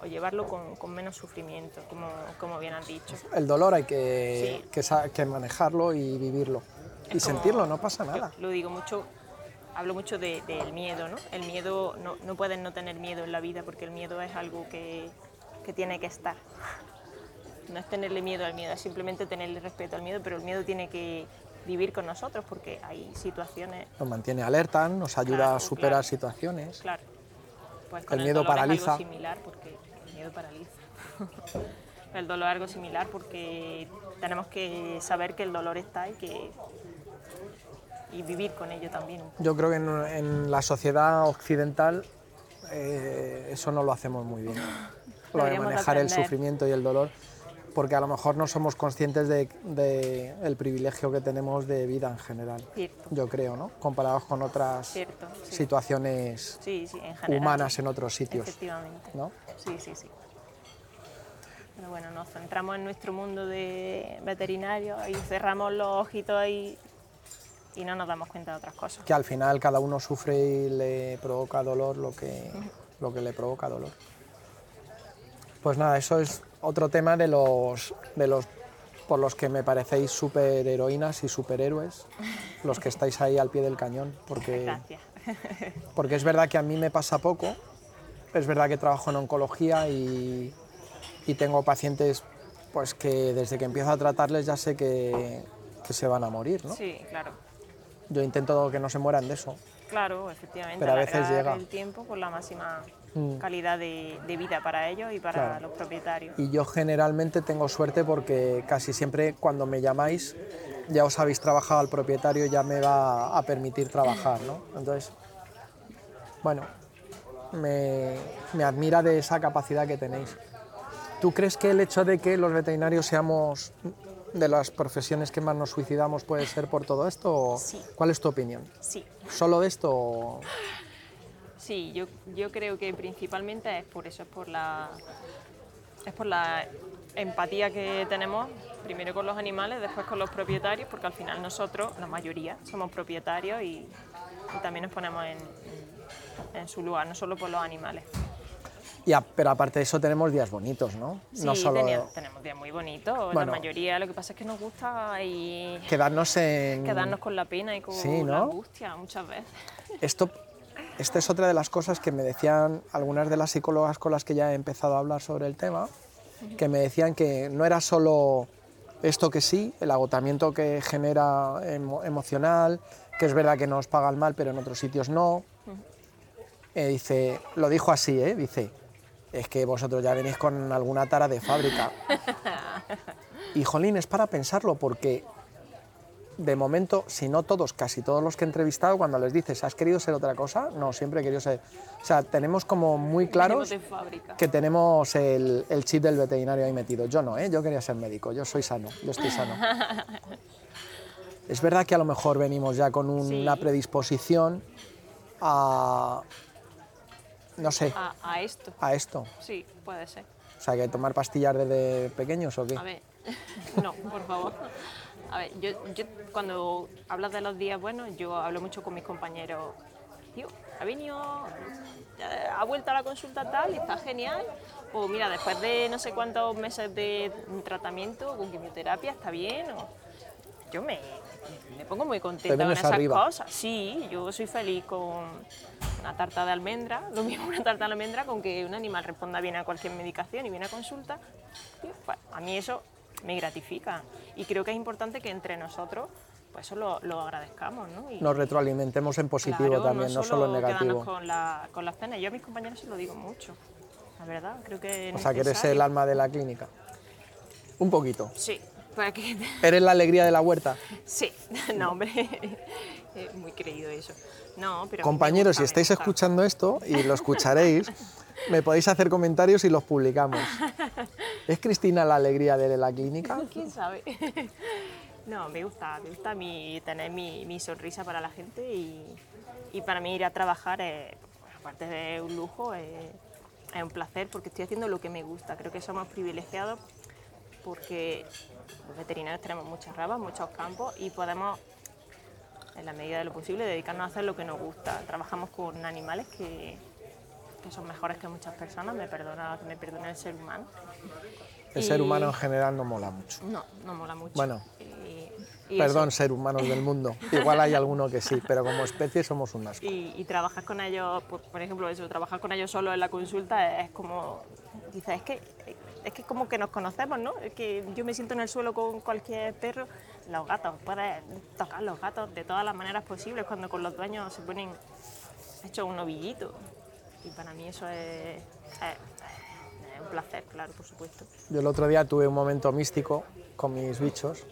o llevarlo con, con menos sufrimiento, como, como bien has dicho. El dolor hay que, Sí. que, manejarlo y vivirlo. Y como- sentirlo, no pasa nada. lo digo mucho, hablo mucho de- del miedo, ¿no? El miedo, no, no puedes no tener miedo en la vida porque el miedo es algo que, que tiene que estar. No es tenerle miedo al miedo, es simplemente tenerle respeto al miedo, pero el miedo tiene que vivir con nosotros porque hay situaciones, Nos mantiene alerta, nos ayuda Claro, a superar claro. situaciones. claro. Pues con El miedo paraliza. Es algo similar porque el miedo paraliza. el dolor es algo similar porque tenemos que saber que el dolor está y que y vivir con ello también. Yo creo que en, en la sociedad occidental eh, eso no lo hacemos muy bien. Lo de manejar el aprender. sufrimiento y el dolor, porque a lo mejor no somos conscientes del de, el privilegio que tenemos de vida en general. Cierto. Yo creo, ¿no? Comparados con otras Cierto, sí. situaciones Sí, sí, en general. humanas en otros sitios. Efectivamente. ¿no? Sí, sí, sí. Pero bueno, nos centramos en nuestro mundo de veterinario y cerramos los ojitos ahí y no nos damos cuenta de otras cosas. Que al final cada uno sufre y le provoca dolor lo que, lo que le provoca dolor. Pues nada, eso es otro tema de los, de los por los que me parecéis super heroínas y superhéroes, los que estáis ahí al pie del cañón, porque, Gracias. porque es verdad que a mí me pasa poco, es verdad que trabajo en oncología y, y tengo pacientes pues que desde que empiezo a tratarles ya sé que, que se van a morir, ¿no? Sí, claro. Yo intento que no se mueran de eso. Claro, efectivamente. Pero a veces llega. el tiempo con la máxima Mm. calidad de, de vida para ellos y para Claro. los propietarios. Y yo generalmente tengo suerte porque casi siempre cuando me llamáis ya os habéis trabajado al propietario ya me va a permitir trabajar, ¿no? Entonces, bueno, me, me admira de esa capacidad que tenéis. ¿Tú crees que el hecho de que los veterinarios seamos de las profesiones que más nos suicidamos puede ser por todo esto? o Sí. ¿Cuál es tu opinión? Sí, ¿Solo de esto? o- Sí, yo, yo creo que principalmente es por eso, es por la es por la empatía que tenemos primero con los animales, después con los propietarios, porque al final nosotros, la mayoría, somos propietarios y, y también nos ponemos en, en- en su lugar, no solo por los animales. Y a- pero aparte de eso tenemos días bonitos, ¿no? Sí, no solo tenemos días muy bonitos, Bueno. la mayoría, lo que pasa es que nos gusta y quedarnos en... quedarnos con la pena y con Sí, la ¿no? angustia muchas veces. Esto, esta es otra de las cosas que me decían algunas de las psicólogas con las que ya he empezado a hablar sobre el tema, que me decían que no era solo esto que sí, el agotamiento que genera emo- emocional, que es verdad que nos pagan mal, pero en otros sitios no. Eh, dice, lo dijo así, ¿eh? dice, es que vosotros ya venís con alguna tara de fábrica. Y jolín, es para pensarlo, porque de momento, si no todos, casi todos los que he entrevistado, cuando les dices, ¿has querido ser otra cosa? No, siempre he querido ser. O sea, tenemos como muy claros que tenemos el, el chip del veterinario ahí metido. Yo no, ¿eh? yo quería ser médico, yo soy sano, yo estoy sano. Es verdad que a lo mejor venimos ya con una Sí. predisposición a, no sé, A, a esto, a esto. sí, puede ser. O sea, que tomar pastillas desde pequeños o qué. A ver, no, por favor. A ver, yo, yo cuando hablas de los días buenos, yo hablo mucho con mis compañeros. Tío, ha venido, ha vuelto a la consulta tal, y está genial. O mira, después de no sé cuántos meses de tratamiento con quimioterapia, está bien. O, yo me, me pongo muy contenta con esas arriba. cosas. Sí, yo soy feliz con una tarta de almendra, lo mismo una tarta de almendra con que un animal responda bien a cualquier medicación y viene a consulta. Pues, a mí eso me gratifica y creo que es importante que entre nosotros pues eso lo, lo agradezcamos, ¿no? Y, Nos retroalimentemos en positivo claro, también, no solo en negativo. con, la- con las penas. Yo a mis compañeros se lo digo mucho, la verdad, creo que O sea, que eres el alma de la clínica. Un poquito. Sí, Pues ¿Eres la alegría de la huerta? Sí, no, hombre, es muy creído eso. No, pero Compañeros, gusta, si estáis escuchando esto, y lo escucharéis, me podéis hacer comentarios y los publicamos. ¿Es Cristina la alegría de la clínica? ¿Quién sabe? No, me gusta, me gusta mi, tener mi, mi sonrisa para la gente y, y para mí ir a trabajar, pues, aparte de un lujo, es, es un placer porque estoy haciendo lo que me gusta. Creo que somos privilegiados porque los veterinarios tenemos muchas ramas, muchos campos y podemos, en la medida de lo posible, dedicarnos a hacer lo que nos gusta. Trabajamos con animales que, que son mejores que muchas personas, me perdona, me perdona el ser humano. El ser humano en general no mola mucho. No, no mola mucho. Bueno. Y- y Perdón, eso, ser humanos del mundo. Igual hay alguno que sí, pero como especie somos un asco. Y, trabajar con ellos, por, por ejemplo, eso, trabajar con ellos solo en la consulta es como, dices, es que es que como que nos conocemos, ¿no? Es que yo me siento en el suelo con cualquier perro, los gatos, puedes tocar los gatos de todas las maneras posibles cuando con los dueños se ponen hechos un novillito. Y para mí eso es, es- es un placer, claro, por supuesto. Yo el otro día tuve un momento místico con mis bichos.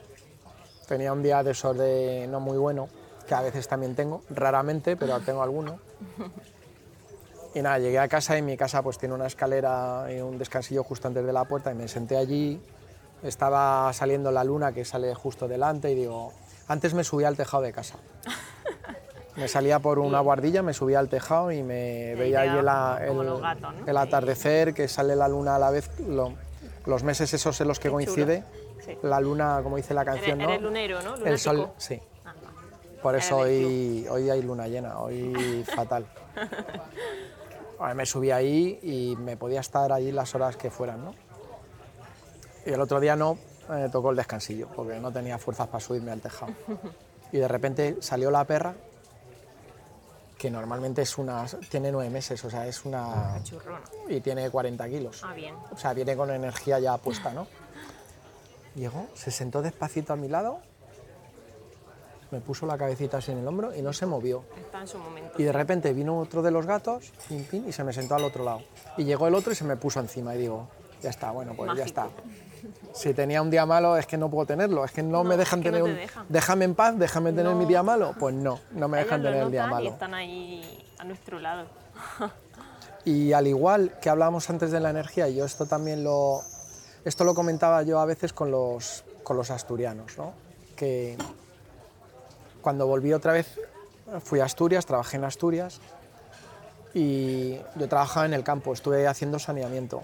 Tenía un día de esos de no muy bueno, que a veces también tengo, raramente, pero tengo alguno. Y nada, llegué a casa y mi casa pues tiene una escalera y un descansillo justo antes de la puerta y me senté allí. Estaba saliendo la luna que sale justo delante y digo, antes me subía al tejado de casa. Me salía por una guardilla, me subía al tejado y me veía ahí el, el- el atardecer, que sale la luna a la vez, lo- los meses esos en los que Qué coincide, Sí. la luna, como dice la canción, ¿no? eres lunero, ¿no? El sol, sí. Ah. Por eso hoy, hoy hay luna llena, hoy fatal. Bueno, me subí ahí y me podía estar allí las horas que fueran, ¿no? Y el otro día no, me tocó el descansillo, porque no tenía fuerzas para subirme al tejado. Y de repente salió la perra, que normalmente es una, tiene nueve meses, o sea, es una... Churrona. y tiene 40 kilos. Ah, bien. O sea, viene con energía ya puesta, ¿no? Llegó, se sentó despacito a mi lado, me puso la cabecita así en el hombro y no se movió. Está en su momento. Y de repente vino otro de los gatos pin, pin, y se me sentó al otro lado. Y llegó el otro y se me puso encima y digo, ya está, bueno, pues ya está. Si tenía un día malo es que no puedo tenerlo, es que no, No, me dejan no tener te un... dejan. Déjame en paz, déjame tener mi día malo. Pues no, no me dejan Ellos tener el día notan y malo. están ahí a nuestro lado. Y al igual que hablábamos antes de la energía, yo esto también lo, esto lo comentaba yo a veces con los, con los asturianos, ¿no? que cuando volví otra vez fui a Asturias, trabajé en Asturias y yo trabajaba en el campo, estuve haciendo saneamiento.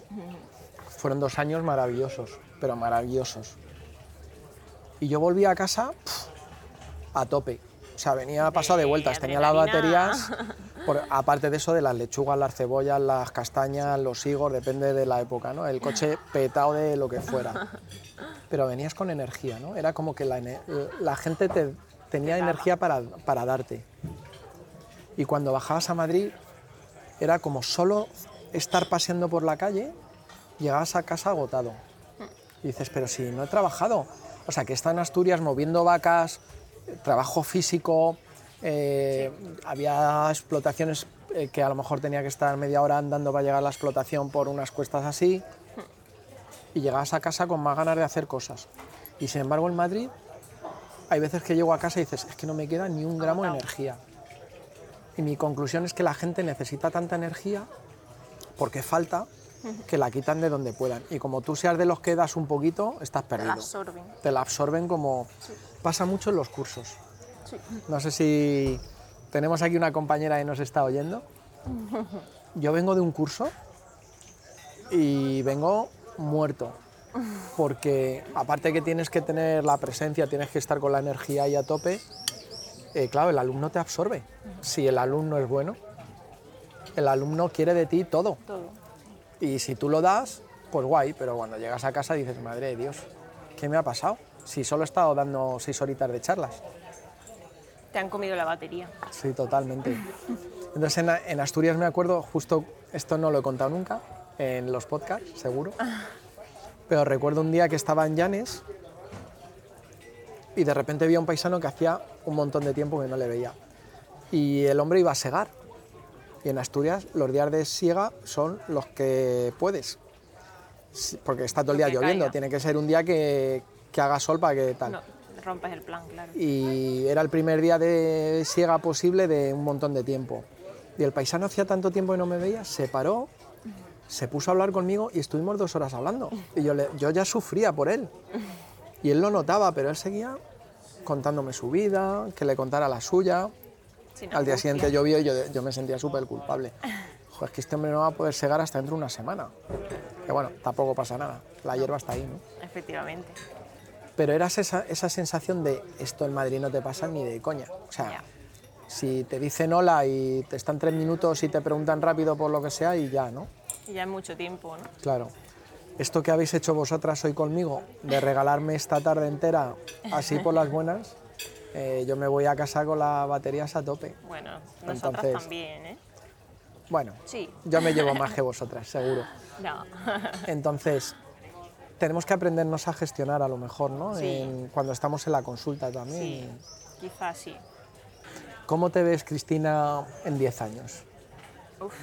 Fueron dos años maravillosos, pero maravillosos. Y yo volví a casa a tope. O sea, venía pasado de vueltas, tenía las baterías por- aparte de eso, de las lechugas, las cebollas, las castañas, los higos, depende de la época, ¿no? El coche petado de lo que fuera. Pero venías con energía, ¿no? Era como que la, gente te, tenía energía para, para darte. Y cuando bajabas a Madrid, era como solo estar paseando por la calle, llegabas a casa agotado. Y dices, pero si no he trabajado. O sea, que está en Asturias moviendo vacas, trabajo físico, eh, había explotaciones eh, que a lo mejor tenía que estar media hora andando para llegar a la explotación por unas cuestas así. Y llegabas a casa con más ganas de hacer cosas. Y sin embargo en Madrid hay veces que llego a casa y dices, es que no me queda ni un gramo de energía. Y mi conclusión es que la gente necesita tanta energía porque falta que la quitan de donde puedan. Y como tú seas de los que das un poquito, estás La perdido. absorben. Te la absorben como... Pasa mucho en los cursos. Sí. No sé si tenemos aquí una compañera que nos está oyendo. Yo vengo de un curso y vengo muerto. Porque aparte que tienes que tener la presencia, tienes que estar con la energía ahí a tope, eh, claro, el alumno te absorbe. Si el alumno es bueno, el alumno quiere de ti todo. Todo. Y si tú lo das, pues guay, pero cuando llegas a casa dices, madre de Dios, ¿qué me ha pasado? Si solo he estado dando seis horitas de charlas. Te han comido la batería. Sí, totalmente. Entonces en, en Asturias me acuerdo, justo esto no lo he contado nunca, en los podcasts, seguro, pero recuerdo un día que estaba en Llanes y de repente vi a un paisano que hacía un montón de tiempo que no le veía. Y el hombre iba a segar. Y en Asturias los días de siega son los que puedes. Porque está todo el día que lloviendo, caiga. tiene que ser un día que, que haga sol para que tal. No, rompes el plan, claro. Y era el primer día de siega posible de un montón de tiempo. Y el paisano hacía tanto tiempo que no me veía, se paró, se puso a hablar conmigo y estuvimos dos horas hablando. Y yo, le- yo ya sufría por él. Y él lo notaba, pero él seguía contándome su vida, que le contara la suya. Sin Al día siguiente llovió y yo, yo me sentía súper culpable. Joder, es que este hombre no va a poder segar hasta dentro de una semana. Que bueno, tampoco pasa nada, la hierba está ahí, ¿no? Efectivamente. Pero era esa, esa sensación de esto en Madrid no te pasa ni de coña. O sea, Ya. si te dicen hola y te están tres minutos y te preguntan rápido por lo que sea y ya, ¿no? Y ya es mucho tiempo, ¿no? Claro. Esto que habéis hecho vosotras hoy conmigo, de regalarme esta tarde entera así por las buenas, eh, yo me voy a casa con las baterías a tope. Bueno, nosotras Entonces- también, ¿eh? Bueno, Sí. yo me llevo más que vosotras, seguro. No. Entonces, tenemos que aprendernos a gestionar a lo mejor, ¿no? Sí. En- cuando estamos en la consulta también. sí, quizás sí. ¿Cómo te ves, Cristina, en 10 años? Uf.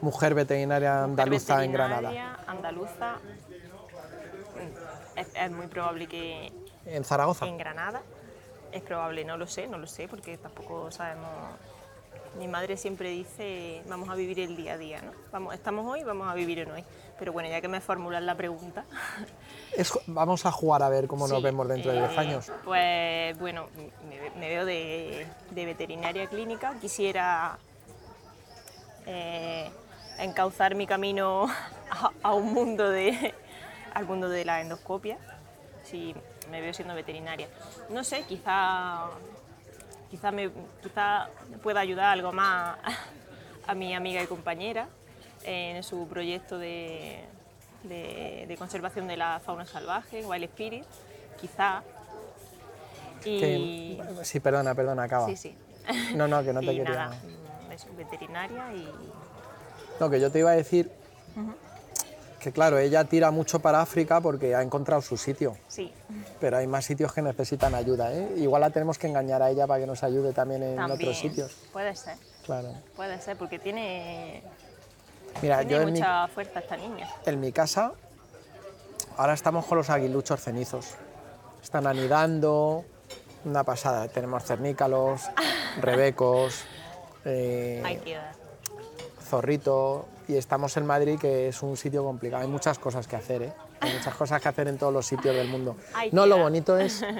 Mujer veterinaria andaluza en Granada. Veterinaria, Andaluza. mm, Es, es muy probable que En Zaragoza. en Granada. Es probable, no lo sé, no lo sé, porque tampoco sabemos. Mi madre siempre dice, vamos a vivir el día a día, ¿no? Vamos, estamos hoy, vamos a vivir en hoy. Pero bueno, ya que me formulas la pregunta. Es- vamos a jugar a ver cómo nos vemos dentro de 10 eh, años. Pues bueno, me, ve- me veo de, de veterinaria clínica. Quisiera eh, encauzar mi camino a, a un mundo de, al mundo de la endoscopia. Sí, me veo siendo veterinaria. No sé, quizá, quizá, me, quizá pueda ayudar algo más a mi amiga y compañera en su proyecto de, de- de conservación de la fauna salvaje, Wild Spirit, quizá. Y, Que- sí, perdona, perdona, acaba. sí, sí. No, no, que no te y quería. nada, eso, veterinaria y No, que yo te iba a decir que claro, ella tira mucho para África porque ha encontrado su sitio, sí, pero hay más sitios que necesitan ayuda, ¿eh? Igual la tenemos que engañar a ella para que nos ayude también en también. otros sitios. Puede ser, Claro. puede ser, porque tiene, Mira, tiene yo en mi, mucha fuerza esta niña. en mi casa ahora estamos con los aguiluchos cenizos. Están anidando, una pasada. Tenemos cernícalos, rebecos, eh, Hay que dar. Zorrito y estamos en Madrid que es un sitio complicado. Hay muchas cosas que hacer, ¿eh? Hay muchas cosas que hacer en todos los sitios del mundo. No, lo bonito es...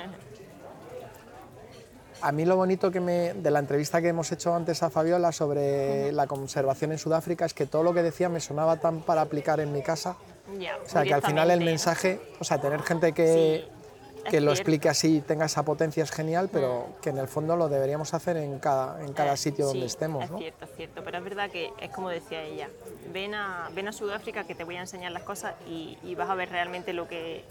A mí lo bonito que me, de la entrevista que hemos hecho antes a Fabiola sobre la conservación en Sudáfrica es que todo lo que decía me sonaba tan para aplicar en mi casa. O sea, que al final el mensaje, o sea, tener gente que, Sí, que es lo cierto. explique así y tenga esa potencia es genial, pero que en el fondo lo deberíamos hacer en cada, en cada Eh, sitio donde estemos, Es ¿no? cierto, es cierto, pero es verdad que es como decía ella, ven a, ven a Sudáfrica que te voy a enseñar las cosas y, y vas a ver realmente lo que,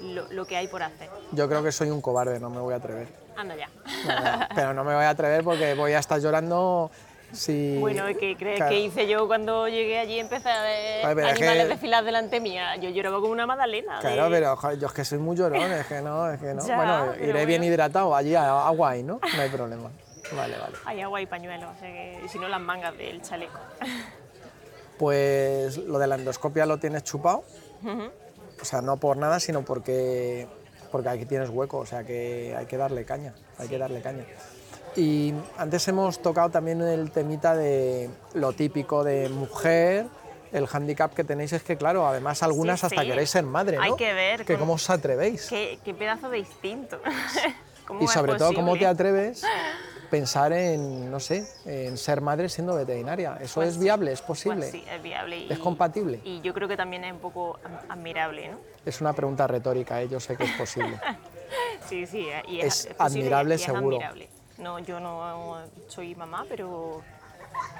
lo, lo que hay por hacer. Yo creo que soy un cobarde, no me voy a atrever. Anda ya. No, no, pero no me voy a atrever porque voy a estar llorando si... Bueno, ¿qué crees Claro. que hice yo cuando llegué allí empecé a ver Ay, animales que- desfilar delante mía? Yo lloraba como una magdalena. de- Claro, pero yo es que soy muy llorón, es que no, es que no. Ya, bueno, iré bien hidratado, allí a- agua hay, ¿no? No hay problema. Vale, vale. Hay agua y pañuelos, o sea que, y si no las mangas del chaleco. Pues lo de la endoscopia lo tienes chupado. O sea, no por nada, sino porque, porque aquí tienes hueco, o sea que hay que darle caña, hay que darle caña. Y antes hemos tocado también el temita de lo típico de mujer, el hándicap que tenéis es que, claro, además algunas Sí, hasta sí. queréis ser madre, ¿no? Hay que ver Que cómo- os atrevéis. ¿Qué, qué pedazo de instinto. ¿Cómo Y sobre todo, ¿cómo te posible? atreves pensar en, no sé, en ser madre siendo veterinaria? ¿Eso Pues es viable? ¿Es posible? Pues sí, es viable. y- ¿Es compatible? Y yo creo que también es un poco admirable, ¿no? Es una pregunta retórica, ¿eh? yo sé que es posible. Sí, sí, y Es posible admirable, y es seguro. admirable. No, yo no soy mamá, pero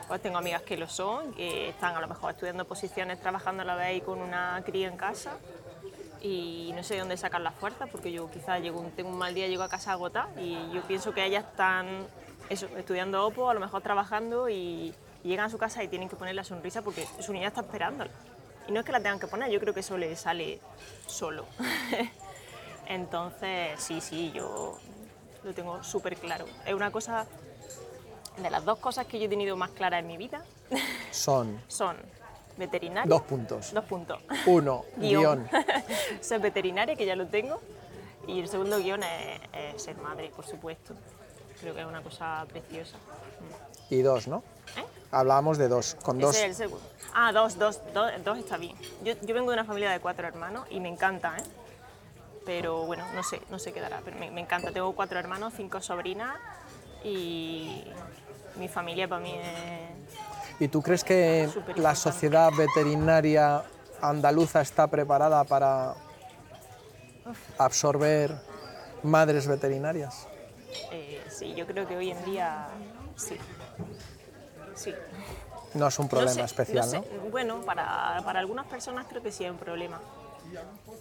pues tengo amigas que lo son, que están a lo mejor estudiando posiciones, trabajando a la vez y con una cría en casa. Y no sé de dónde sacan las fuerzas, porque yo quizás llego, tengo un mal día, llego a casa agotada y yo pienso que ellas están eso, estudiando OPO, a lo mejor trabajando y, y llegan a su casa y tienen que poner la sonrisa porque su niña está esperándola. Y no es que la tengan que poner, yo creo que eso le sale solo. Entonces, sí, sí, yo lo tengo súper claro. Es una cosa, de las dos cosas que yo he tenido más claras en mi vida, Son, son Veterinaria. Dos puntos. Dos puntos. Uno, Guión. guion. Ser veterinaria, que ya lo tengo. Y el segundo guion es, es ser madre, por supuesto. Creo que es una cosa preciosa. Y dos, ¿no? ¿Eh? Hablábamos de dos. Con dos. Es el segundo. Ah, dos, dos, dos, dos está bien. Yo, yo vengo de una familia de cuatro hermanos y me encanta, ¿eh? Pero bueno, no sé, no sé qué dará, pero me, me encanta. Tengo cuatro hermanos, cinco sobrinas y mi familia para mí es... ¿Y tú crees que la sociedad veterinaria andaluza está preparada para absorber madres veterinarias? eh, sí, yo creo que hoy en día sí. Sí. No es un problema sé, especial, ¿no? sé. Bueno, para, para algunas personas creo que sí es un problema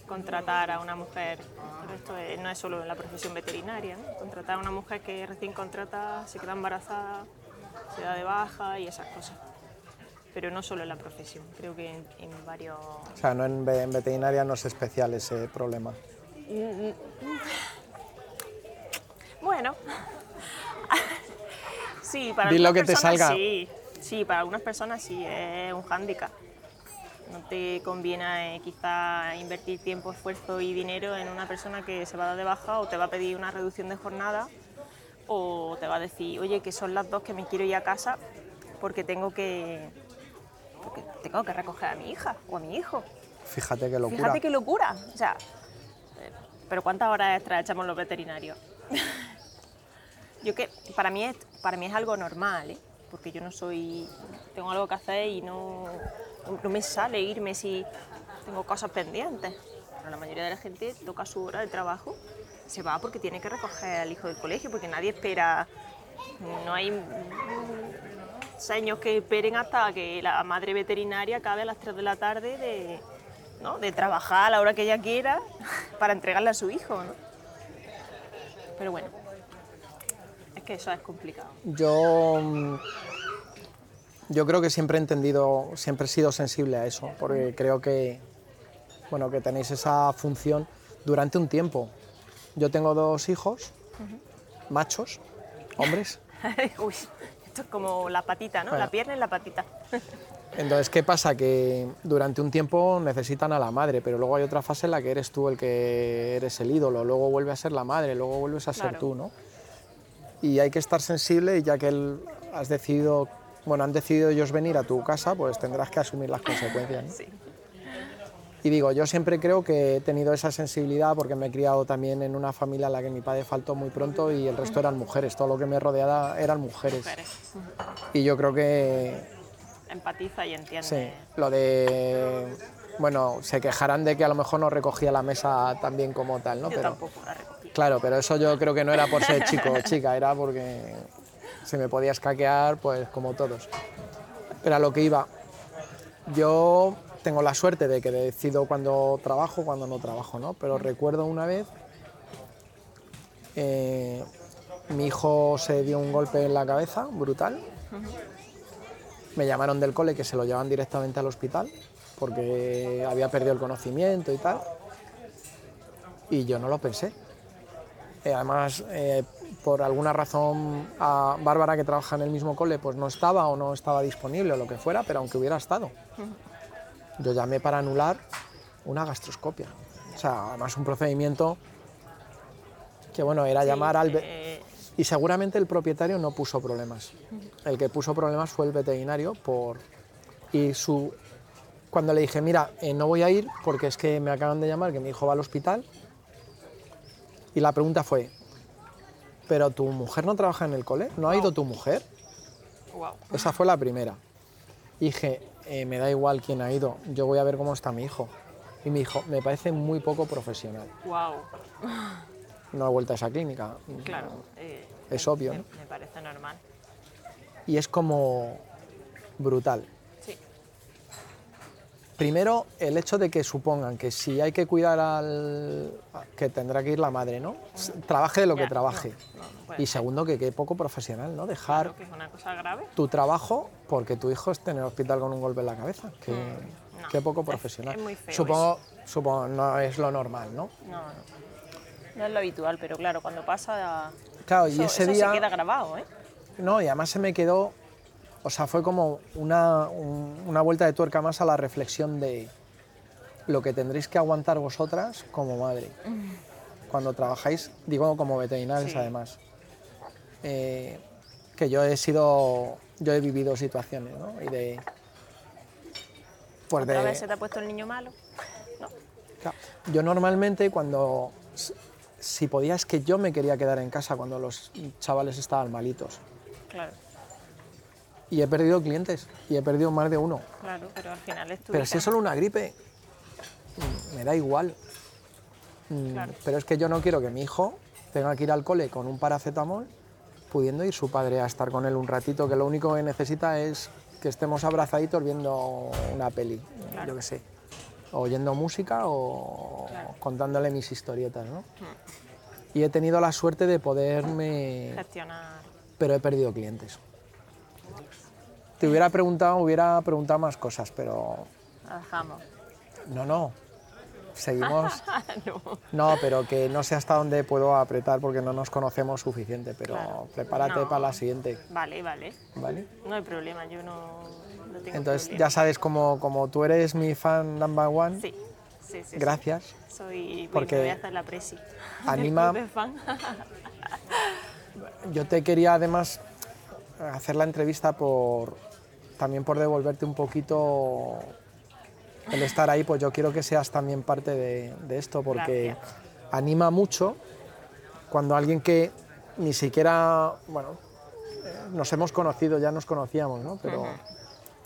contratar a una mujer, esto es- no es solo en la profesión veterinaria, ¿no? contratar a una mujer que recién contrata, se queda embarazada, se da de baja y esas cosas. Pero no solo en la profesión, creo que en, en varios... O sea, no en, ve- en veterinaria no es especial ese problema. Bueno, sí, para lo algunas que te personas salga. sí, sí, para algunas personas sí, es un hándicap. No te conviene eh, quizá invertir tiempo, esfuerzo y dinero en una persona que se va a dar de baja o te va a pedir una reducción de jornada o te va a decir, oye, que son las dos que me quiero ir a casa porque tengo que, porque tengo que recoger a mi hija o a mi hijo. Fíjate qué locura. Fíjate qué locura. O sea, pero ¿cuántas horas extra echamos los veterinarios? yo que para mí es, para mí es algo normal, ¿eh? Porque yo no soy, tengo algo que hacer y no, no me sale irme si tengo cosas pendientes. Pero la mayoría de la gente toca su hora de trabajo, se va porque tiene que recoger al hijo del colegio, porque nadie espera, no hay seños que esperen hasta que la madre veterinaria acabe a las 3 de la tarde de, ¿no? de trabajar a la hora que ella quiera para entregarle a su hijo. Pero bueno, es que eso es complicado. Yo, mm, yo creo que siempre he entendido, siempre he sido sensible a eso, porque creo que, bueno, que tenéis esa función durante un tiempo. Yo tengo dos hijos, machos, hombres. Uy, esto es como la patita, ¿no? Bueno. La pierna y la patita. Entonces, ¿qué pasa? Que durante un tiempo necesitan a la madre, pero luego hay otra fase en la que eres tú el que eres el ídolo, luego vuelve a ser la madre, luego vuelves a ser tú, ¿no? Y hay que estar sensible y ya que él has decidido, bueno, han decidido ellos venir a tu casa, pues tendrás que asumir las consecuencias. ¿no? Sí. Y digo, yo siempre creo que he tenido esa sensibilidad porque me he criado también en una familia en la que mi padre faltó muy pronto y el resto eran mujeres, todo lo que me rodeaba eran mujeres. Mujeres. Y yo creo que Empatiza y entiende. Sí, lo de. Bueno, se quejarán de que a lo mejor no recogía la mesa tan bien como tal, ¿no? Yo Pero, tampoco la recogí. Claro, pero eso yo creo que no era por ser chico o chica, era porque se me podía escaquear, pues como todos. Pero a lo que iba, yo tengo la suerte de que decido cuando trabajo, cuando no trabajo, ¿no? Pero recuerdo una vez, eh, mi hijo se dio un golpe en la cabeza, brutal. Me llamaron del cole que se lo llevan directamente al hospital porque había perdido el conocimiento y tal. Y yo no lo pensé. Eh, además, eh, por alguna razón, a Bárbara, que trabaja en el mismo cole, pues no estaba o no estaba disponible o lo que fuera, pero aunque hubiera estado. Yo llamé para anular una gastroscopia. O sea, además un procedimiento que, bueno, era llamar al... ve- Eh, y seguramente el propietario no puso problemas. El que puso problemas fue el veterinario por y su cuando le dije, mira, eh, no voy a ir porque es que me acaban de llamar que mi hijo va al hospital. Y la pregunta fue, ¿pero tu mujer no trabaja en el cole? ¿No ha ido tu mujer? wow. Esa fue la primera. Y dije, "Eh, me da igual quién ha ido, yo voy a ver cómo está mi hijo. Y me dijo, me parece muy poco profesional. Wow. No he vuelto a esa clínica. Claro. eh, Es obvio, me, ¿no? me parece normal. Y es como brutal. Primero, el hecho de que supongan que si hay que cuidar al... que tendrá que ir la madre, ¿no? Trabaje de lo que trabaje. no, no, no puede y segundo, que qué poco profesional, ¿no? Dejar Claro que es una cosa grave. tu trabajo porque tu hijo esté en el hospital con un golpe en la cabeza. Que, no. qué poco Es- profesional. es muy feo supongo, supongo, no es lo normal, ¿no? No, no. No es lo habitual, pero claro, cuando pasa. Claro, y eso, ese eso día... se queda grabado, ¿eh? No, y además se me quedó o sea, fue como una, un- una vuelta de tuerca más a la reflexión de lo que tendréis que aguantar vosotras como madre. Cuando trabajáis, digo como veterinarios Sí. además. Eh, que yo he sido, yo he vivido situaciones, ¿no? Y de... Pues ¿Otra de- vez se te ha puesto el niño malo? ¿No? Claro, Yo normalmente cuando, si podía, es que yo me quería quedar en casa cuando los chavales estaban malitos. Claro, Y he perdido clientes, y he perdido más de uno. claro, pero al final es tu Pero si es solo una gripe, mm, me da igual. Mm, Claro. Pero es que yo no quiero que mi hijo tenga que ir al cole con un paracetamol, pudiendo ir su padre a estar con él un ratito, que lo único que necesita es que estemos abrazaditos viendo una peli, Claro. yo qué sé, oyendo música o Claro. contándole mis historietas, ¿no? Y he tenido la suerte de poderme... Gestionar. pero he perdido clientes. Te hubiera preguntado, hubiera preguntado más cosas, pero La dejamos. no, no. Seguimos. no. No, pero que no sé hasta dónde puedo apretar porque no nos conocemos suficiente, pero Claro. prepárate No. para la siguiente, Vale, vale. ¿vale? No hay problema, yo no, no tengo Entonces, problema. ya sabes, como, como tú eres mi fan number one, Sí, sí, sí. gracias. sí. Soy. Porque. Voy a hacer la presi. anima-. Yo te quería además hacer la entrevista por también por devolverte un poquito el estar ahí, pues yo quiero que seas también parte de, de esto, porque Gracias. anima mucho cuando alguien que ni siquiera, bueno, eh, nos hemos conocido, ya nos conocíamos, ¿no? Pero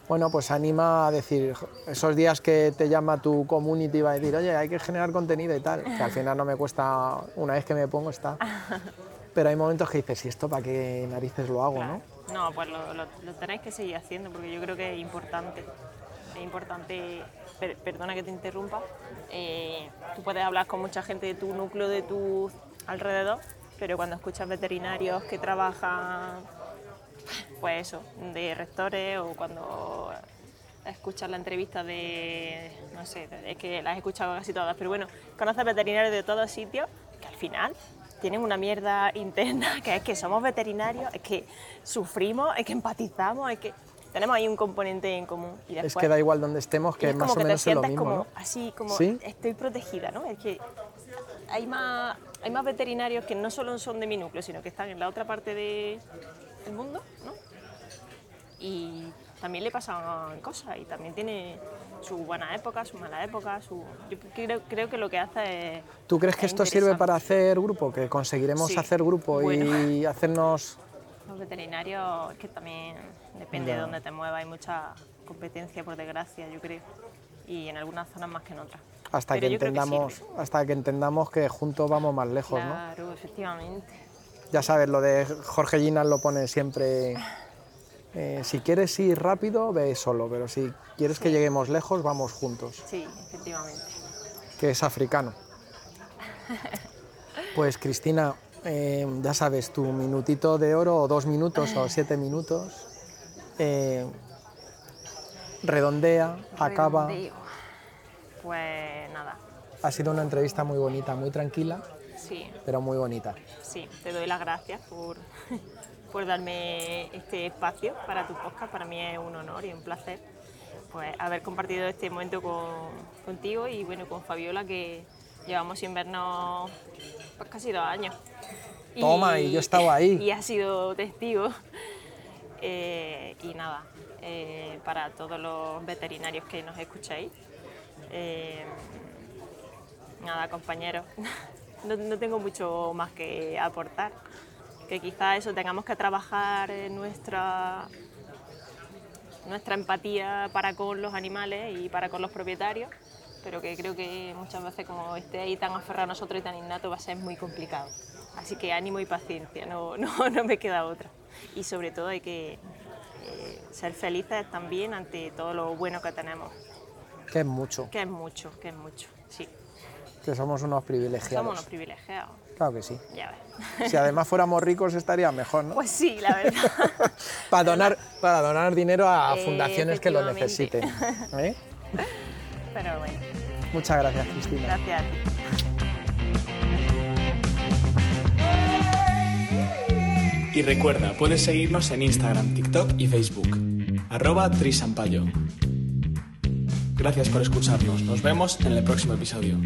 bueno, pues anima a decir, esos días que te llama tu community y va a decir, oye, hay que generar contenido y tal, que al final no me cuesta, una vez que me pongo está. Pero hay momentos que dices, ¿y esto para qué narices lo hago, no? No, pues lo, lo- lo tenéis que seguir haciendo porque yo creo que es importante. Es importante, per- perdona que te interrumpa, eh, tú puedes hablar con mucha gente de tu núcleo, de tu alrededor, pero cuando escuchas veterinarios que trabajan, pues eso, de rectores o cuando escuchas la entrevista de, no sé, es que las he escuchado casi todas, pero bueno, conoces veterinarios de todos sitios que al final tienen una mierda interna, que es que somos veterinarios, es que sufrimos, es que empatizamos, es que tenemos ahí un componente en común. Y Es que da igual donde estemos, que es más como o que menos te es lo sientes mismo, como, ¿no? así como ¿Sí? estoy protegida, ¿no? Es que hay más, hay más veterinarios que no solo son de mi núcleo, sino que están en la otra parte de- del mundo, ¿no? Y también le pasan cosas y también tiene su buena época, su mala época, su... Yo creo, creo que lo que hace es... ¿Tú crees que es esto sirve para hacer grupo? Que conseguiremos Sí. hacer grupo y hacernos... Los veterinarios es que también depende Ya. de dónde te muevas, hay mucha competencia por desgracia, yo creo, y en algunas zonas más que en otras. Hasta Pero que, entendamos, sirve. hasta que entendamos que juntos vamos más lejos, ¿no? Claro, efectivamente. Ya sabes, lo de Jorge Ginas lo pone siempre. Eh, si quieres ir rápido, ve solo, pero si quieres que lleguemos lejos, vamos juntos, Sí, efectivamente. que es africano. Pues Cristina, eh, ya sabes, tu minutito de oro, o dos minutos o siete minutos, eh, redondea, acaba. Pues nada, Ha sido una entrevista muy bonita, muy tranquila, sí, pero muy bonita. sí, te doy las gracias por, por darme este espacio para tu podcast. Para mí es un honor y un placer pues, haber compartido este momento con, contigo y bueno, con Fabiola, que llevamos sin vernos pues, casi dos años. Toma, y yo estaba ahí. Y ha sido testigo. Eh, y nada, eh, para todos los veterinarios que nos escucháis, eh, nada, compañeros, no, no tengo mucho más que aportar. Que quizá eso tengamos que trabajar en nuestra, nuestra empatía para con los animales y para con los propietarios, pero que creo que muchas veces como esté ahí tan aferrado a nosotros y tan innato va a ser muy complicado. Así que ánimo y paciencia, no, no, no me queda otra. Y sobre todo hay que eh, ser felices también ante todo lo bueno que tenemos, Que es mucho, que es mucho, que es mucho, sí. que somos unos privilegiados. Somos unos privilegiados, Claro que sí. ya ves. Si además fuéramos ricos estaría mejor, ¿no? Pues sí, la verdad. para, donar, para donar dinero a Eh, fundaciones que lo necesiten. ¿eh? Pero bueno, Muchas gracias, Cristina. gracias a ti. Y recuerda, puedes seguirnos en Instagram, TikTok y Facebook. Arroba Trisampayo. Gracias por escucharnos. Nos vemos en el próximo episodio.